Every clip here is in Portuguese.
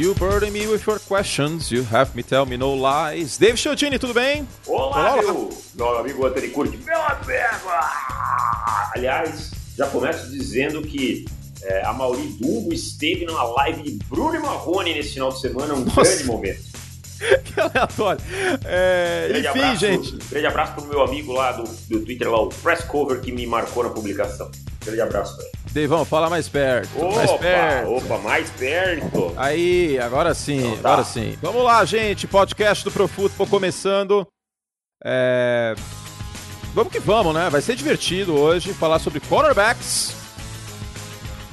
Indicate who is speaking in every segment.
Speaker 1: You burden me with your questions, you have me tell me no lies. Dave Chiodini, tudo bem?
Speaker 2: Olá, olá, meu, meu amigo Anthony Curti, meu amigo! Aliás, já começo dizendo que é, a Mauri Dumbo esteve numa live de Bruno e Marrone nesse final de semana, um Nossa. grande momento.
Speaker 1: que aleatório. É,
Speaker 2: grande
Speaker 1: enfim,
Speaker 2: abraço,
Speaker 1: gente.
Speaker 2: Grande abraço pro meu amigo lá do, do Twitter, lá, o Press Cover, que me marcou na publicação. Grande abraço, velho.
Speaker 1: Deivão, fala mais perto.
Speaker 2: Opa,
Speaker 1: mais perto.
Speaker 2: opa, mais perto.
Speaker 1: Aí, agora sim, então, tá. agora sim. Vamos lá, gente. Podcast do Pro Football começando. É... Vamos que vamos, né? Vai ser divertido hoje falar sobre quarterbacks.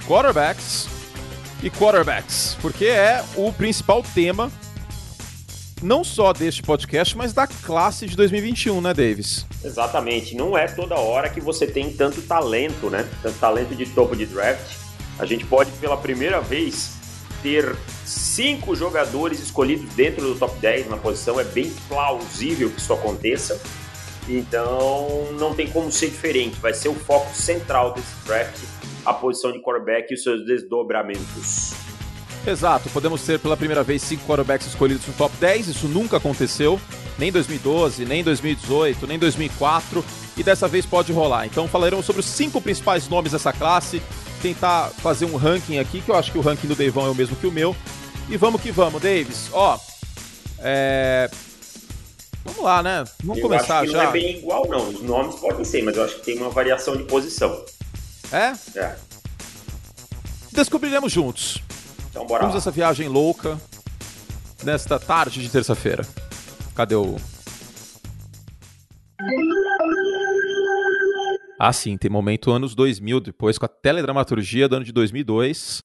Speaker 1: Quarterbacks e quarterbacks, porque é o principal tema não só deste podcast, mas da classe de 2021, né, Davis?
Speaker 2: Exatamente. Não é toda hora que você tem tanto talento, né? Tanto talento de topo de draft. A gente pode, pela primeira vez, ter cinco jogadores escolhidos dentro do top 10 na posição. É bem plausível que isso aconteça. Então, não tem como ser diferente. Vai ser o foco central desse draft, a posição de quarterback e os seus desdobramentos.
Speaker 1: Exato, podemos ter pela primeira vez cinco quarterbacks escolhidos no top 10, isso nunca aconteceu, nem em 2012, nem em 2018, nem em 2004, e dessa vez pode rolar. Então falaremos sobre os cinco principais nomes dessa classe, tentar fazer um ranking aqui, que eu acho que o ranking do Deivão é o mesmo que o meu. E vamos que vamos, Davis. Ó, é... Vamos lá, né? Vamos
Speaker 2: eu
Speaker 1: começar
Speaker 2: acho
Speaker 1: que já.
Speaker 2: Não é bem igual, não. Os nomes podem ser, mas eu acho que tem uma variação de posição.
Speaker 1: É?
Speaker 2: É.
Speaker 1: Descobriremos juntos.
Speaker 2: Então bora
Speaker 1: Vamos
Speaker 2: lá.
Speaker 1: essa viagem louca nesta tarde de terça-feira. Cadê o. Ah, sim, tem momento anos 2000, depois com a teledramaturgia do ano de 2002.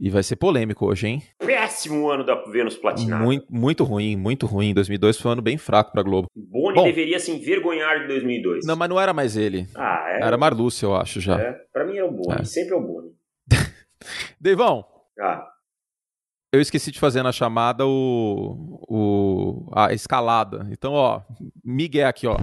Speaker 1: E vai ser polêmico hoje, hein?
Speaker 2: Péssimo ano da Vênus Platinada.
Speaker 1: Muito, muito ruim, muito ruim. 2002 foi um ano bem fraco pra Globo.
Speaker 2: Boni
Speaker 1: Bom.
Speaker 2: deveria se envergonhar de 2002.
Speaker 1: Não, mas não era mais ele.
Speaker 2: Ah, é?
Speaker 1: Era Marlúcio, eu acho, já.
Speaker 2: É, pra mim era o Boni,
Speaker 1: É.
Speaker 2: sempre é o Boni.
Speaker 1: Deivão,
Speaker 2: Ah,
Speaker 1: eu esqueci de fazer na chamada o, o a escalada. Então, ó, Miguel aqui, ó.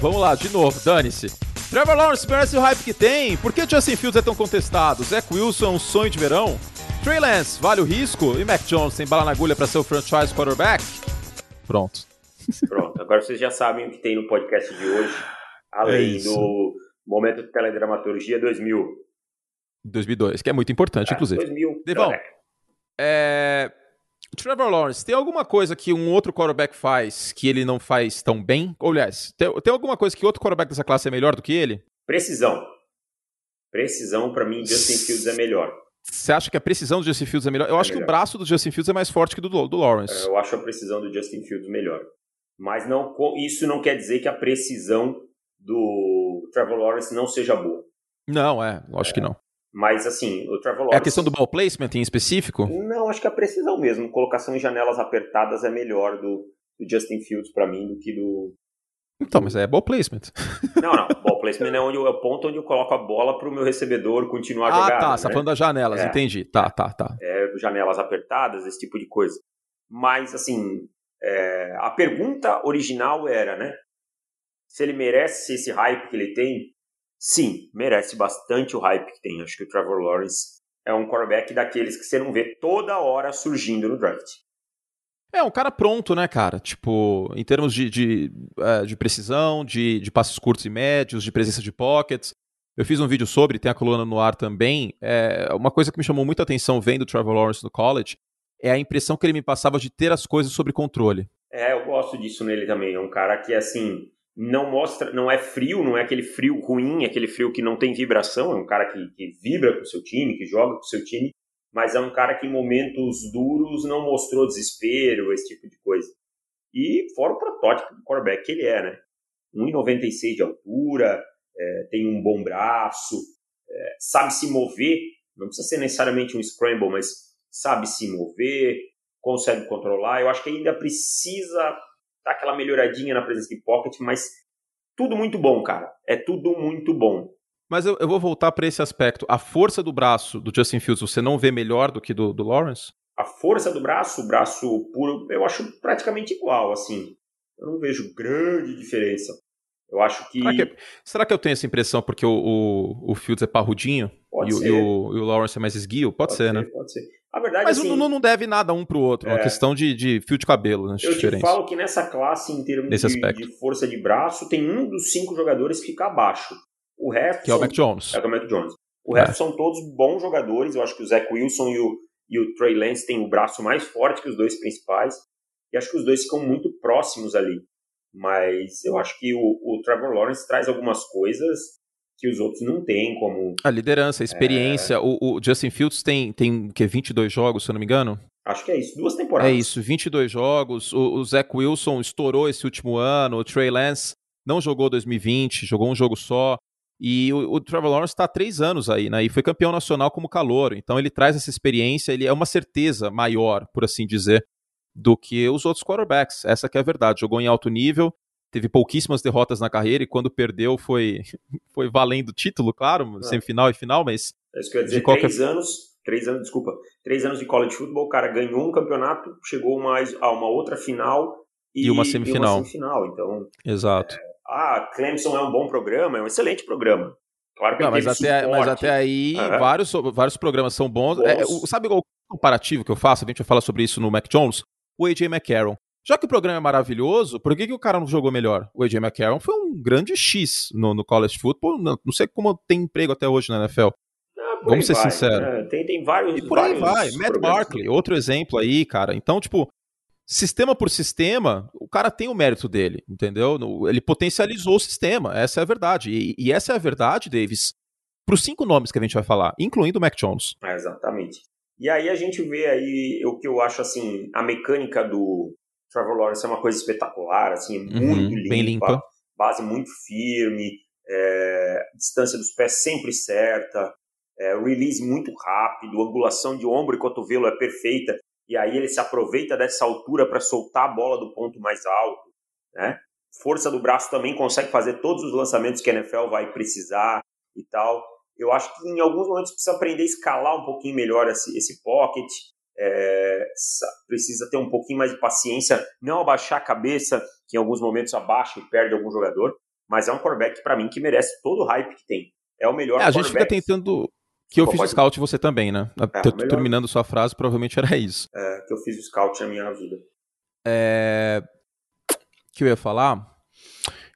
Speaker 1: Vamos lá, de novo, dane-se. Trevor Lawrence merece o hype que tem? Por que Justin Fields é tão contestado? Zach Wilson é um sonho de verão? Trey Lance, vale o risco? E Mac Jones tem bala na agulha para ser o franchise quarterback? Pronto.
Speaker 2: pronto. Agora vocês já sabem o que tem no podcast de hoje, além
Speaker 1: É
Speaker 2: do momento de teledramaturgia 2000.
Speaker 1: 2002, que é muito importante,
Speaker 2: É,
Speaker 1: inclusive.
Speaker 2: 2000.
Speaker 1: Devão.
Speaker 2: É.
Speaker 1: É... Trevor Lawrence, tem alguma coisa que um outro quarterback faz que ele não faz tão bem? Ou, aliás, tem, tem alguma coisa que outro quarterback dessa classe é melhor do que ele?
Speaker 2: Precisão. Precisão, pra mim, Justin Fields é melhor.
Speaker 1: Você acha que a precisão do Justin Fields é melhor? Eu
Speaker 2: É
Speaker 1: acho que o
Speaker 2: melhor.
Speaker 1: braço do Justin Fields é mais forte que do, do Lawrence.
Speaker 2: Eu acho a precisão do Justin Fields melhor. Mas não, isso não quer dizer que a precisão do Trevor Lawrence não seja boa.
Speaker 1: Não, é, lógico que não.
Speaker 2: Mas, assim, o Trevor
Speaker 1: É a questão do ball placement em específico?
Speaker 2: Não, acho que a precisão mesmo. Colocação em janelas apertadas é melhor do, do Justin Fields pra mim do que do...
Speaker 1: Então, mas é ball placement.
Speaker 2: Não, não. Ball placement é, onde, eu- é o ponto onde eu coloco a bola pro meu recebedor continuar
Speaker 1: ah,
Speaker 2: jogando.
Speaker 1: tá, você tá
Speaker 2: né?
Speaker 1: falando das janelas,
Speaker 2: É.
Speaker 1: entendi. Tá, tá, tá.
Speaker 2: é, janelas apertadas, esse tipo de coisa. Mas, assim, é, a pergunta original era, né? Se ele merece esse hype que ele tem? Sim, merece bastante o hype que tem. Acho que o Trevor Lawrence é um quarterback daqueles que você não vê toda hora surgindo no draft.
Speaker 1: É, um cara pronto, né, cara? Tipo, em termos de, de, é, de precisão, de, de passos curtos e médios, de presença de pockets. Eu fiz um vídeo sobre, tem a coluna no ar também. É, uma coisa que me chamou muita atenção vendo o Trevor Lawrence no college é a impressão que ele me passava de ter as coisas sob controle.
Speaker 2: É, eu gosto disso nele também. É um cara que, assim, não mostra, não é frio, não é aquele frio ruim, aquele frio que não tem vibração. É um cara que, que vibra com o seu time, que joga com o seu time, mas é um cara que em momentos duros não mostrou desespero, esse tipo de coisa. E fora o protótipo do quarterback que ele é, né? 1,96 de altura, é, tem um bom braço, é, sabe se mover, não precisa ser necessariamente um scramble, mas sabe se mover, consegue controlar. Eu acho que ainda precisa dar aquela melhoradinha na presença de pocket, mas tudo muito bom, cara. É tudo muito bom.
Speaker 1: Mas eu, eu vou voltar para esse aspecto. A força do braço do Justin Fields você não vê melhor do que do, do Lawrence?
Speaker 2: A força do braço, o braço puro, eu acho praticamente igual, assim. Eu não vejo grande diferença. Eu acho que.
Speaker 1: Será que, será que eu tenho essa impressão porque o, o, o Fields é parrudinho
Speaker 2: Pode
Speaker 1: e, o-
Speaker 2: ser.
Speaker 1: e o, e o Lawrence é mais esguio? Pode, ser, né?
Speaker 2: Pode ser. A verdade
Speaker 1: Mas
Speaker 2: assim,
Speaker 1: não, não deve nada um pro outro, é uma questão de, de fio de cabelo, né?
Speaker 2: Eu te falo que nessa classe, em termos de, de, força de braço, tem um dos cinco jogadores que fica abaixo. O resto.
Speaker 1: Que é o Mac Jones.
Speaker 2: É o Mac Jones. O resto é. são todos bons jogadores. Eu acho que o Zach Wilson e o, e o Trey Lance têm o braço mais forte que os dois principais. E acho que os dois ficam muito próximos ali. Mas eu acho que o, o Trevor Lawrence traz algumas coisas que os outros não têm, como...
Speaker 1: A liderança, a experiência. É... O, o, Justin Fields tem, tem que, 22 jogos, se eu não me engano?
Speaker 2: Acho que é isso, duas temporadas.
Speaker 1: É isso, 22 jogos. O, o Zach Wilson estourou esse último ano. O Trey Lance não jogou 2020, jogou um jogo só. E o, o Trevor Lawrence está há três anos aí, né? E foi campeão nacional como calor. Então ele traz essa experiência, ele é uma certeza maior, por assim dizer, do que os outros quarterbacks. Essa que é a verdade. Jogou em alto nível, teve pouquíssimas derrotas na carreira e quando perdeu foi, foi valendo título, claro, é. semifinal e final, mas.
Speaker 2: É isso que eu ia dizer, de qualquer... três anos, três anos, desculpa, três anos de college football, o cara ganhou um campeonato, chegou mais a uma outra final
Speaker 1: e, e uma semifinal. E uma
Speaker 2: semifinal. Então.
Speaker 1: Exato.
Speaker 2: É, ah, Clemson é um bom programa, é um excelente programa. Claro que
Speaker 1: Não, mas, até, mas até aí, uhum. vários, vários programas são bons. É, o, sabe o comparativo que eu faço? A gente vai falar sobre isso no Mac Jones. O AJ McCarron. Já que o programa é maravilhoso, por que, que o cara não jogou melhor? O AJ McCarron foi um grande X no, no college football. Não, não sei como tem emprego até hoje na NFL. Ah, Vamos ser sinceros.
Speaker 2: Né? Tem, tem vários.
Speaker 1: E por aí vai. Matt Barkley, outro exemplo aí, cara. Então, tipo, sistema por sistema, o cara tem o mérito dele, entendeu? Ele potencializou o sistema, essa é a verdade. E, e essa é a verdade, Davis, para os cinco nomes que a gente vai falar, incluindo o Mac Jones.
Speaker 2: É, exatamente. E aí a gente vê aí o que eu acho assim, a mecânica do Trevor Lawrence é uma coisa espetacular, assim, uhum, muito limpa,
Speaker 1: bem limpa,
Speaker 2: base muito firme, é, distância dos pés sempre certa, é, release muito rápido, angulação de ombro e cotovelo é perfeita e aí ele se aproveita dessa altura para soltar a bola do ponto mais alto, né? Força do braço também consegue fazer todos os lançamentos que a NFL vai precisar e tal. Eu acho que em alguns momentos precisa aprender a escalar um pouquinho melhor esse, esse pocket, é, precisa ter um pouquinho mais de paciência, não abaixar a cabeça, que em alguns momentos abaixa e perde algum jogador, mas é um quarterback para mim que merece todo o hype que tem. É o melhor
Speaker 1: é, A gente fica tentando que eu fiz o scout você também, né? É, terminando sua frase, provavelmente era isso.
Speaker 2: É, que eu fiz o scout na minha vida.
Speaker 1: É... que eu ia falar?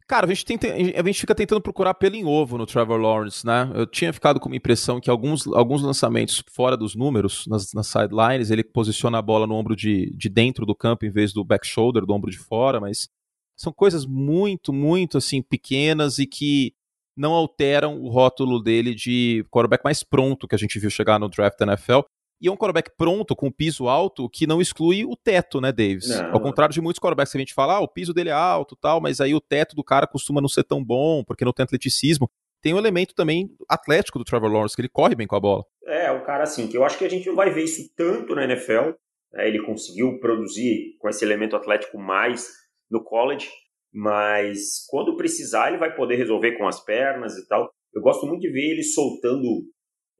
Speaker 1: Cara, a gente, tenta, a gente fica tentando procurar pelo em ovo no Trevor Lawrence, né? Eu tinha ficado com uma impressão que alguns, alguns lançamentos fora dos números, nas, nas sidelines, ele posiciona a bola no ombro de, de dentro do campo em vez do back shoulder, do ombro de fora, mas são coisas muito, muito, assim, pequenas e que não alteram o rótulo dele de quarterback mais pronto que a gente viu chegar no draft da NFL. E é um quarterback pronto, com piso alto, que não exclui o teto, né, Davis? Não. Ao contrário de muitos quarterbacks que a gente fala, ah, o piso dele é alto tal, mas aí o teto do cara costuma não ser tão bom, porque não tem atleticismo. Tem um elemento também atlético do Trevor Lawrence, que ele corre bem com a bola.
Speaker 2: É, um cara assim, que eu acho que a gente não vai ver isso tanto na NFL. Né? Ele conseguiu produzir com esse elemento atlético mais no college, mas quando precisar ele vai poder resolver com as pernas e tal. Eu gosto muito de ver ele soltando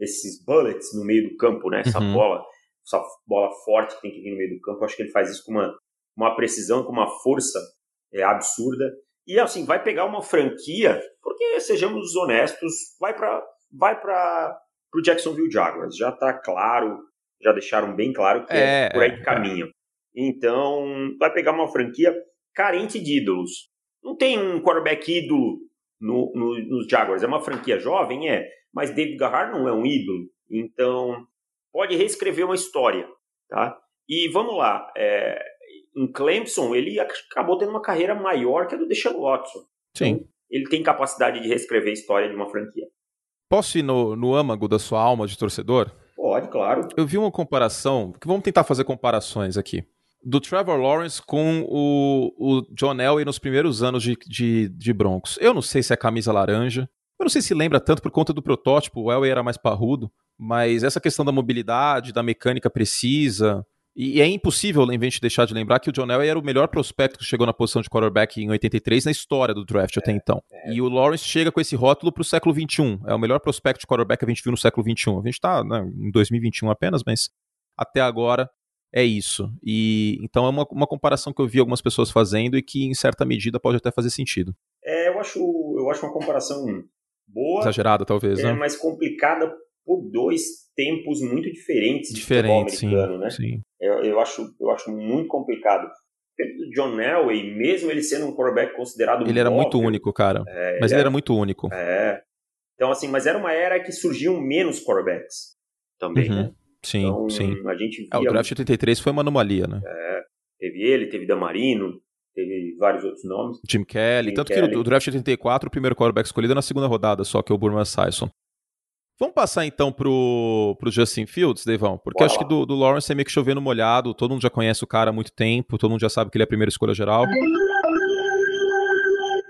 Speaker 2: esses bullets no meio do campo, né? Essa uhum. bola, essa bola forte que tem que vir no meio do campo. Eu acho que ele faz isso com uma, uma precisão, com uma força é, absurda. E assim, vai pegar uma franquia, porque sejamos honestos, vai para vai para o Jacksonville Jaguars. Já está claro, já deixaram bem claro que é, é por aí que é. caminham. Então, vai pegar uma franquia carente de ídolos. Não tem um quarterback ídolo no, no, nos Jaguars. É uma franquia jovem, é, mas David Garrard não é um ídolo. Então, pode reescrever uma história, tá? E vamos lá, é, em Clemson, ele acabou tendo uma carreira maior que a do Deshaun Watson.
Speaker 1: Sim. Então,
Speaker 2: ele tem capacidade de reescrever a história de uma franquia.
Speaker 1: Posso ir no, no âmago da sua alma de torcedor?
Speaker 2: Pode, claro.
Speaker 1: Eu vi uma comparação, que vamos tentar fazer comparações aqui do Trevor Lawrence com o, o John Elway nos primeiros anos de, de, de, Broncos. Eu não sei se é camisa laranja. Eu não sei se lembra tanto por conta do protótipo. O Elway era mais parrudo. Mas essa questão da mobilidade, da mecânica precisa. E, é impossível a gente deixar de lembrar que o John Elway era o melhor prospecto que chegou na posição de quarterback em 83 na história do draft é, até então. É. E o Lawrence chega com esse rótulo para o século 21. É o melhor prospecto de quarterback que a gente viu no século 21. A gente está né, em 2021 apenas, mas até agora é isso. E então é uma, uma comparação que eu vi algumas pessoas fazendo e que em certa medida pode até fazer sentido.
Speaker 2: É, eu acho, eu acho uma comparação boa.
Speaker 1: Exagerada, talvez,
Speaker 2: é,
Speaker 1: né?
Speaker 2: mais complicada por dois tempos muito diferentes
Speaker 1: Diferente,
Speaker 2: de futebol americano,
Speaker 1: sim,
Speaker 2: né?
Speaker 1: Sim.
Speaker 2: Eu, eu, acho, eu acho muito complicado. O John Elway, mesmo ele sendo um quarterback considerado
Speaker 1: Ele era muito único, cara.
Speaker 2: é,
Speaker 1: mas ele era muito único.
Speaker 2: É. Então, assim, mas era uma era que surgiam menos quarterbacks também,
Speaker 1: Uhum.
Speaker 2: né?
Speaker 1: Sim,
Speaker 2: Então,
Speaker 1: sim.
Speaker 2: a gente via...
Speaker 1: É, o draft 83 foi uma anomalia, né?
Speaker 2: Teve ele, teve Damarino, teve vários outros nomes.
Speaker 1: Jim Kelly.
Speaker 2: Jim
Speaker 1: tanto
Speaker 2: Kelly.
Speaker 1: que o draft 84, o primeiro quarterback escolhido é na segunda rodada, só que é o Burman Sison. Vamos passar então pro, pro Justin Fields, Devão? Porque
Speaker 2: Bora
Speaker 1: acho que do, do Lawrence é meio que chovendo molhado, todo mundo já conhece o cara há muito tempo, todo mundo já sabe que ele é a primeira escolha geral. Vou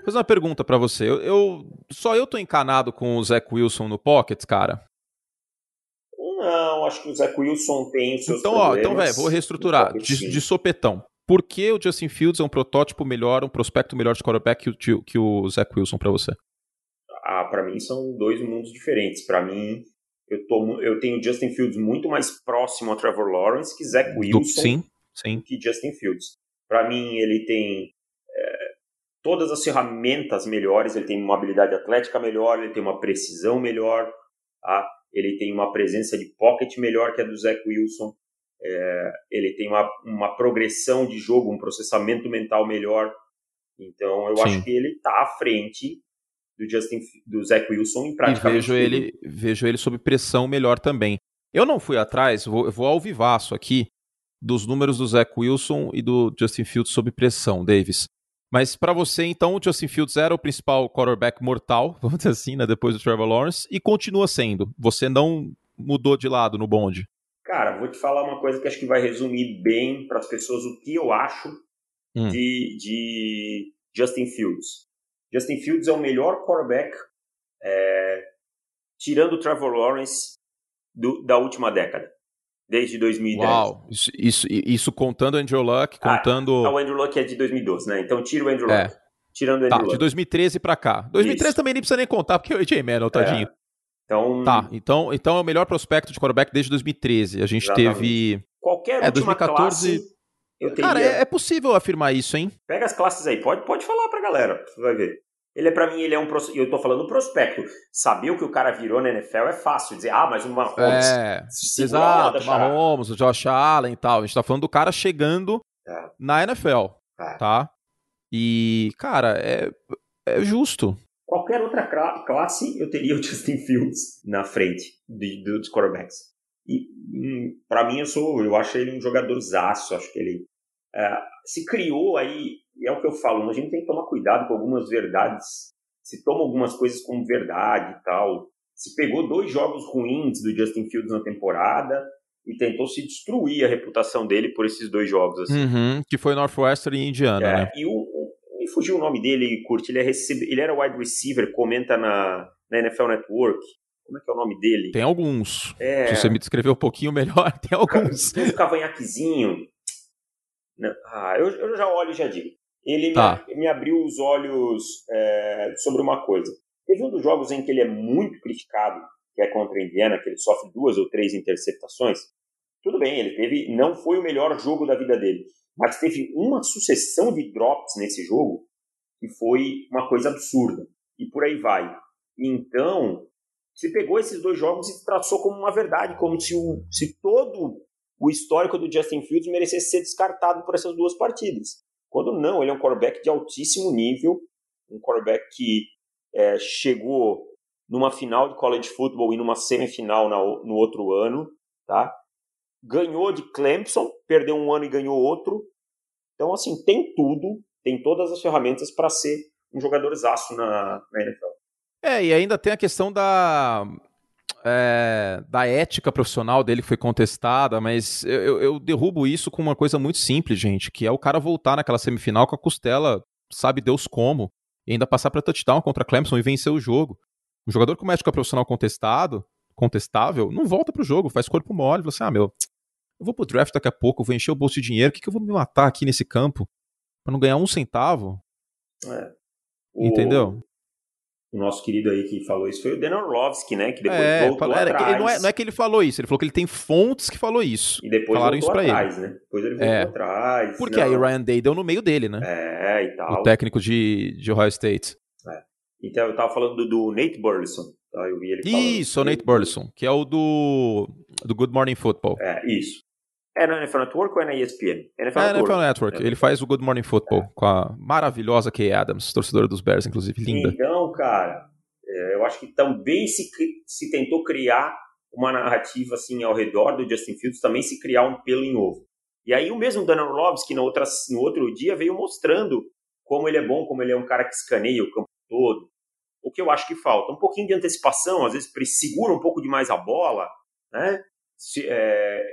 Speaker 1: fazer uma pergunta pra você. Eu, eu- só eu tô encanado com o Zach Wilson no Pockets, cara?
Speaker 2: Não, acho que o Zach Wilson tem os seus
Speaker 1: Então, ó, então,
Speaker 2: problemas.
Speaker 1: velho, vou reestruturar.
Speaker 2: Pocket,
Speaker 1: De, de sopetão. Por que o Justin Fields é um protótipo melhor, um prospecto melhor de quarterback que, o- que o Zach Wilson pra você?
Speaker 2: Ah, para mim são dois mundos diferentes. Para mim, eu, tô, eu tenho Justin Fields muito mais próximo a Trevor Lawrence que Zach
Speaker 1: Do-
Speaker 2: Wilson
Speaker 1: sim, sim.
Speaker 2: que Justin Fields. Para mim, ele tem é, todas as ferramentas melhores, ele tem uma habilidade atlética melhor, ele tem uma precisão melhor, tá? ele tem uma presença de pocket melhor que a do Zach Wilson, é, ele tem uma, uma progressão de jogo, um processamento mental melhor. Então, eu
Speaker 1: Sim.
Speaker 2: acho que ele está à frente do Justin do Zach Wilson em
Speaker 1: E
Speaker 2: praticamente
Speaker 1: vejo
Speaker 2: tudo.
Speaker 1: ele, vejo ele sob pressão melhor também. Eu não fui atrás, vou, vou ao vivaço aqui, dos números do Zach Wilson e do Justin Fields sob pressão, Davis. Mas pra você, então, o Justin Fields era o principal quarterback mortal, vamos dizer assim, né, depois do Trevor Lawrence, e continua sendo. Você não mudou de lado no bonde.
Speaker 2: Cara, vou te falar uma coisa que acho que vai resumir bem para as pessoas o que eu acho
Speaker 1: Hum.
Speaker 2: de, de Justin Fields. Justin Fields é o melhor quarterback, é, tirando o Trevor Lawrence, do- da última década, desde 2010.
Speaker 1: Uau, isso, isso, isso contando o Andrew Luck,
Speaker 2: Ah,
Speaker 1: contando...
Speaker 2: O Andrew Luck é de 2012, né? Então tira o Andrew
Speaker 1: É.
Speaker 2: Luck. Tirando o
Speaker 1: Tá,
Speaker 2: Andrew
Speaker 1: de
Speaker 2: Luck.
Speaker 1: 2013 pra cá. 2013
Speaker 2: Isso.
Speaker 1: também nem precisa nem contar, porque é o AJ Manuel, tadinho.
Speaker 2: Então,
Speaker 1: Tá, então, então é o melhor prospecto de quarterback desde 2013. A gente
Speaker 2: Exatamente.
Speaker 1: teve.
Speaker 2: qualquer
Speaker 1: É,
Speaker 2: última
Speaker 1: 2014
Speaker 2: classe, eu teria...
Speaker 1: Cara, é, é possível afirmar isso, hein?
Speaker 2: Pega as classes aí, pode, pode falar pra galera, você vai ver. Ele é para mim, ele é um eu tô falando prospecto. Saber o que o cara virou na NFL é fácil, dizer, ah, mas o Mahomes
Speaker 1: É, exato. Mahomes, o Josh Allen e tal. A gente tá falando do cara chegando
Speaker 2: É.
Speaker 1: na NFL,
Speaker 2: É.
Speaker 1: tá? E, cara, é, é justo.
Speaker 2: Qualquer outra cla- classe, eu teria o Justin Fields na frente de, de- dos quarterbacks. E hum, para mim, eu sou, eu acho ele um jogador zaço, acho que ele é, se criou aí, e é o que eu falo, a gente tem que tomar cuidado com algumas verdades, se toma algumas coisas como verdade e tal. Se pegou dois jogos ruins do Justin Fields na temporada e tentou se destruir a reputação dele por esses dois jogos. Assim.
Speaker 1: Uhum, que foi Northwestern e Indiana,
Speaker 2: É,
Speaker 1: né?
Speaker 2: E o- me fugiu o nome dele, Curte. Ele, é recebe, ele era wide receiver, comenta na, na NFL Network. Como é que é o nome dele?
Speaker 1: Tem alguns.
Speaker 2: É,
Speaker 1: Se você me descrever um pouquinho melhor, tem alguns.
Speaker 2: tem um cavanhaquezinho. Não, ah, eu, eu já olho e já digo. Ele me-
Speaker 1: Tá.
Speaker 2: me, abriu os olhos é, sobre uma coisa. Teve um dos jogos em que ele é muito criticado, que é contra a Indiana, que ele sofre duas ou três interceptações. Tudo bem, ele teve, não foi o melhor jogo da vida dele, mas teve uma sucessão de drops nesse jogo que foi uma coisa absurda. E por aí vai. Então, se pegou esses dois jogos e traçou como uma verdade, como se, o, se todo o histórico do Justin Fields merecesse ser descartado por essas duas partidas. Quando não, ele é um quarterback de altíssimo nível, um quarterback que é, chegou numa final de college football e numa semifinal na, no outro ano, tá? Ganhou de Clemson, perdeu um ano e ganhou outro. Então, assim, tem tudo, tem todas as ferramentas para ser um jogador zaço na, na NFL.
Speaker 1: É, e ainda tem a questão da. é, da ética profissional dele que foi contestada, mas eu, eu- derrubo isso com uma coisa muito simples, gente, que é o cara voltar naquela semifinal com a costela, sabe Deus como, e ainda passar pra touchdown contra Clemson e vencer o jogo. Um jogador com ética profissional contestado, contestável, não volta pro jogo, faz corpo mole, fala assim, ah, meu, eu vou pro draft daqui a pouco, eu vou encher o bolso de dinheiro, o que, que eu vou me matar aqui nesse campo pra não ganhar um centavo?
Speaker 2: O-
Speaker 1: Entendeu?
Speaker 2: O nosso querido aí que falou isso foi o Dan Orlovsky, né? Que depois
Speaker 1: É,
Speaker 2: voltou
Speaker 1: fala-
Speaker 2: atrás.
Speaker 1: não, é, não é que ele falou isso, ele falou que ele tem fontes que falou isso.
Speaker 2: E depois
Speaker 1: falaram isso pra ele.
Speaker 2: né? Depois ele voltou
Speaker 1: É.
Speaker 2: atrás.
Speaker 1: Porque
Speaker 2: não,
Speaker 1: aí o Ryan Day deu no meio dele, né?
Speaker 2: É, e tal.
Speaker 1: O técnico de, de Ohio State.
Speaker 2: Então eu tava falando do, do Nate Burleson, Tá? Eu vi ele
Speaker 1: Isso, o Nate Burleson, que é o do, do Good Morning Football.
Speaker 2: É, isso. É na NFL Network ou é na ESPN?
Speaker 1: NFL é na NFL Network. Ele faz o Good Morning Football é. com a maravilhosa Kay Adams, torcedora dos Bears, inclusive, linda.
Speaker 2: Então, cara, é, eu acho que também se, se tentou criar uma narrativa assim ao redor do Justin Fields, também se criar um pelo em ovo. E aí o mesmo Dan Orlovsky no, outra, no outro dia veio mostrando como ele é bom, como ele é um cara que escaneia o campo todo. O que eu acho que falta? Um pouquinho de antecipação, às vezes segura um pouco demais a bola, né? Se, é,